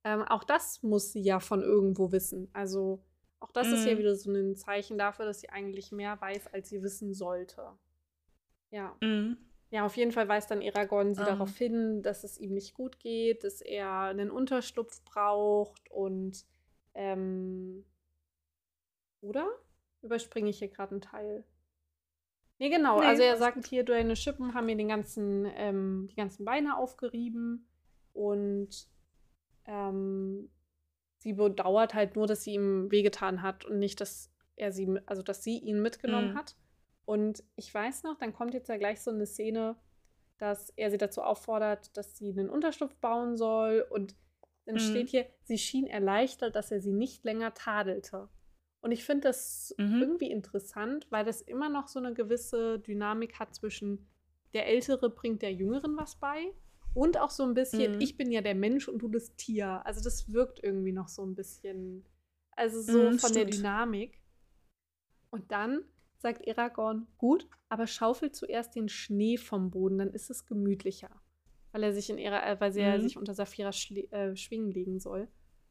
Ähm, auch das muss sie ja von irgendwo wissen. Also auch das mhm. ist ja mhm. wieder so ein Zeichen dafür, dass sie eigentlich mehr weiß, als sie wissen sollte. Ja. Mhm. Ja, auf jeden Fall weist dann Eragon sie um. darauf hin, dass es ihm nicht gut geht, dass er einen Unterschlupf braucht und ähm, oder? Überspringe ich hier gerade einen Teil? Nee, genau. Nee, also er sagt hier, deine Schippen haben mir den ganzen, ähm, die ganzen Beine aufgerieben und ähm, sie bedauert halt nur, dass sie ihm wehgetan hat und nicht, dass er sie, also dass sie ihn mitgenommen mhm. hat. Und ich weiß noch, dann kommt jetzt ja gleich so eine Szene, dass er sie dazu auffordert, dass sie einen Unterschlupf bauen soll und dann mhm. steht hier, sie schien erleichtert, dass er sie nicht länger tadelte. Und ich finde das mhm. irgendwie interessant, weil das immer noch so eine gewisse Dynamik hat zwischen der Ältere bringt der Jüngeren was bei und auch so ein bisschen, mhm. ich bin ja der Mensch und du das Tier. Also das wirkt irgendwie noch so ein bisschen, also so mhm, von stimmt. der Dynamik. Und dann sagt Aragorn, gut, aber schaufel zuerst den Schnee vom Boden, dann ist es gemütlicher weil er sich in ihrer, äh, weil sie mhm. sich unter Saphira äh, schwingen legen soll.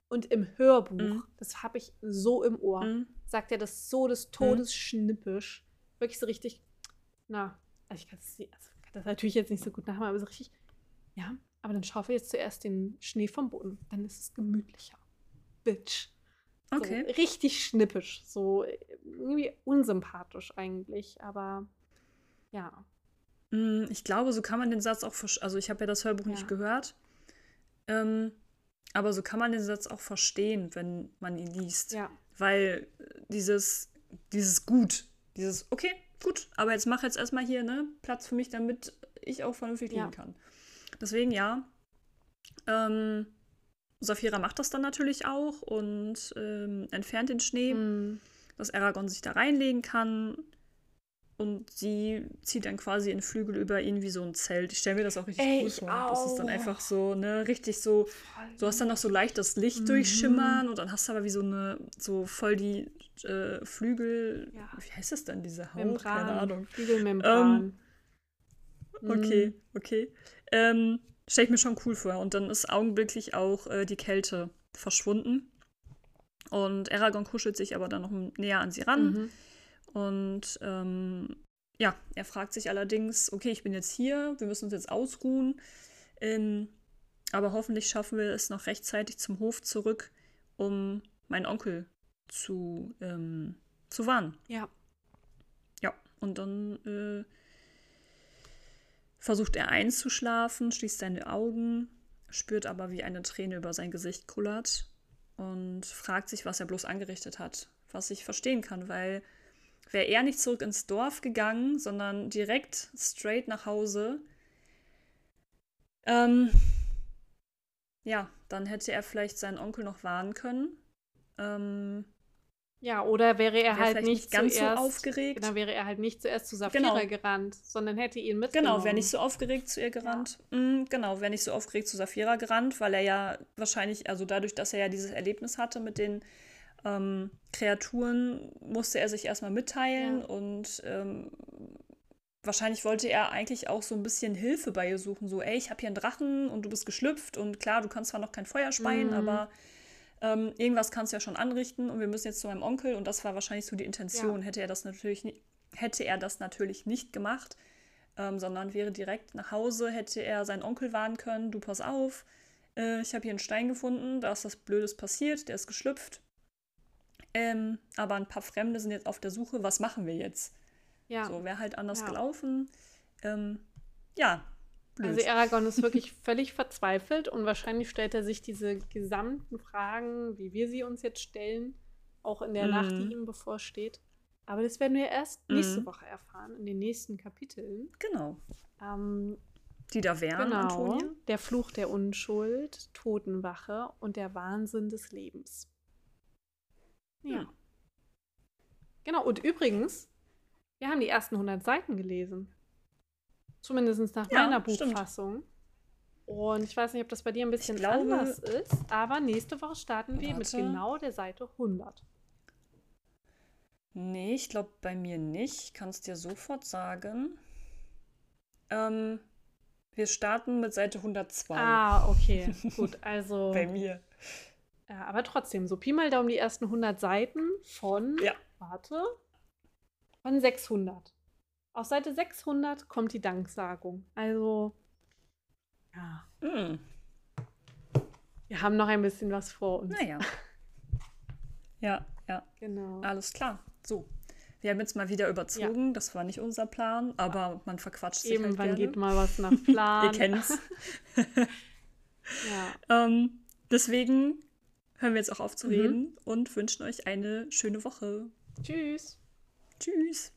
Und im Hörbuch, mhm. das habe ich so im Ohr, mhm. sagt er das so des Todes mhm. schnippisch. Wirklich so richtig, na, also ich kann das, also kann das natürlich jetzt nicht so gut nachmachen, aber so richtig, ja, aber dann schaufel jetzt zuerst den Schnee vom Boden, dann ist es gemütlicher. Bitch. Okay. So, richtig schnippisch, so irgendwie unsympathisch eigentlich, aber ja. Mm, ich glaube, so kann man den Satz auch, also ich habe ja das Hörbuch ja. nicht gehört, ähm, aber so kann man den Satz auch verstehen, wenn man ihn liest. Ja. Weil dieses, dieses Gut, dieses, okay, gut, aber jetzt mach jetzt erstmal hier ne, Platz für mich, damit ich auch vernünftig ja. kann. Deswegen ja. Ähm, Saphira macht das dann natürlich auch und ähm, entfernt den Schnee, mm. dass Aragorn sich da reinlegen kann und sie zieht dann quasi in Flügel über ihn wie so ein Zelt. Ich stelle mir das auch richtig Ey, cool vor. Auch. Das ist dann einfach so, ne, richtig so. Du hast dann noch so leicht das Licht mhm. durchschimmern und dann hast du aber wie so eine, so voll die äh, Flügel. Ja. Wie heißt das denn, diese Haut? Membran. Keine Ahnung. Flügelmembran. Ähm, okay, mhm. okay. Ähm, stelle ich mir schon cool vor. Und dann ist augenblicklich auch äh, die Kälte verschwunden. Und Aragorn kuschelt sich aber dann noch näher an sie ran. Mhm und ähm, ja, er fragt sich allerdings, okay, ich bin jetzt hier, wir müssen uns jetzt ausruhen, ähm, aber hoffentlich schaffen wir es noch rechtzeitig zum Hof zurück, um meinen Onkel zu, ähm, zu warnen. Ja. Ja, und dann äh, versucht er einzuschlafen, schließt seine Augen, spürt aber, wie eine Träne über sein Gesicht kullert und fragt sich, was er bloß angerichtet hat. Was ich verstehen kann, weil wäre er nicht zurück ins Dorf gegangen, sondern direkt straight nach Hause, ähm, ja, dann hätte er vielleicht seinen Onkel noch warnen können. Ähm, ja, oder wäre er halt nicht, nicht ganz zuerst, so aufgeregt. Dann wäre er halt nicht zuerst zu Saphira genau. gerannt, sondern hätte ihn mitgenommen. Genau, wäre nicht so aufgeregt zu ihr gerannt. Ja. Mm, genau, wäre nicht so aufgeregt zu Saphira gerannt, weil er ja wahrscheinlich, also dadurch, dass er ja dieses Erlebnis hatte mit den ähm, Kreaturen musste er sich erstmal mitteilen ja. und ähm, wahrscheinlich wollte er eigentlich auch so ein bisschen Hilfe bei ihr suchen. So, ey, ich habe hier einen Drachen und du bist geschlüpft und klar, du kannst zwar noch kein Feuer speien, mhm. aber ähm, irgendwas kannst du ja schon anrichten und wir müssen jetzt zu meinem Onkel und das war wahrscheinlich so die Intention. Ja. Hätte er das natürlich nicht, hätte er das natürlich nicht gemacht, ähm, sondern wäre direkt nach Hause, hätte er seinen Onkel warnen können, du pass auf, äh, ich habe hier einen Stein gefunden, da ist was Blödes passiert, der ist geschlüpft. Ähm, aber ein paar Fremde sind jetzt auf der Suche, was machen wir jetzt? Ja. So, wäre halt anders ja. gelaufen. Ähm, ja, blöd. Also Aragorn ist wirklich [LAUGHS] völlig verzweifelt und wahrscheinlich stellt er sich diese gesamten Fragen, wie wir sie uns jetzt stellen, auch in der mhm. Nacht, die ihm bevorsteht. Aber das werden wir erst nächste mhm. Woche erfahren, in den nächsten Kapiteln. Genau. Ähm, die da wären, genau, Antonia. Der Fluch der Unschuld, Totenwache und der Wahnsinn des Lebens. Ja. Hm. Genau, und übrigens, wir haben die ersten 100 Seiten gelesen. Zumindest nach ja, meiner Buchfassung. Stimmt. Und ich weiß nicht, ob das bei dir ein bisschen glaube, anders ist, aber nächste Woche starten wir mit genau der Seite 100. Nee, ich glaube bei mir nicht. Ich kann es dir sofort sagen. Ähm, wir starten mit Seite 102. Ah, okay. [LAUGHS] Gut, also. bei mir. Ja, aber trotzdem, so Pi mal Daumen die ersten 100 Seiten von. Ja. Warte von 600. Auf Seite 600 kommt die Danksagung. Also, ja. Mm. Wir haben noch ein bisschen was vor uns. Naja. [LAUGHS] Ja, ja. Genau. Alles klar. So. Wir haben jetzt mal wieder überzogen. Ja. Das war nicht unser Plan, aber man verquatscht sich Eben, halt wann geht mal was nach [LAUGHS] Plan. Ihr kennt's. [LAUGHS] ja. Ähm, deswegen hören wir jetzt auch auf zu mhm. reden und wünschen euch eine schöne Woche. Tschüss. Tschüss.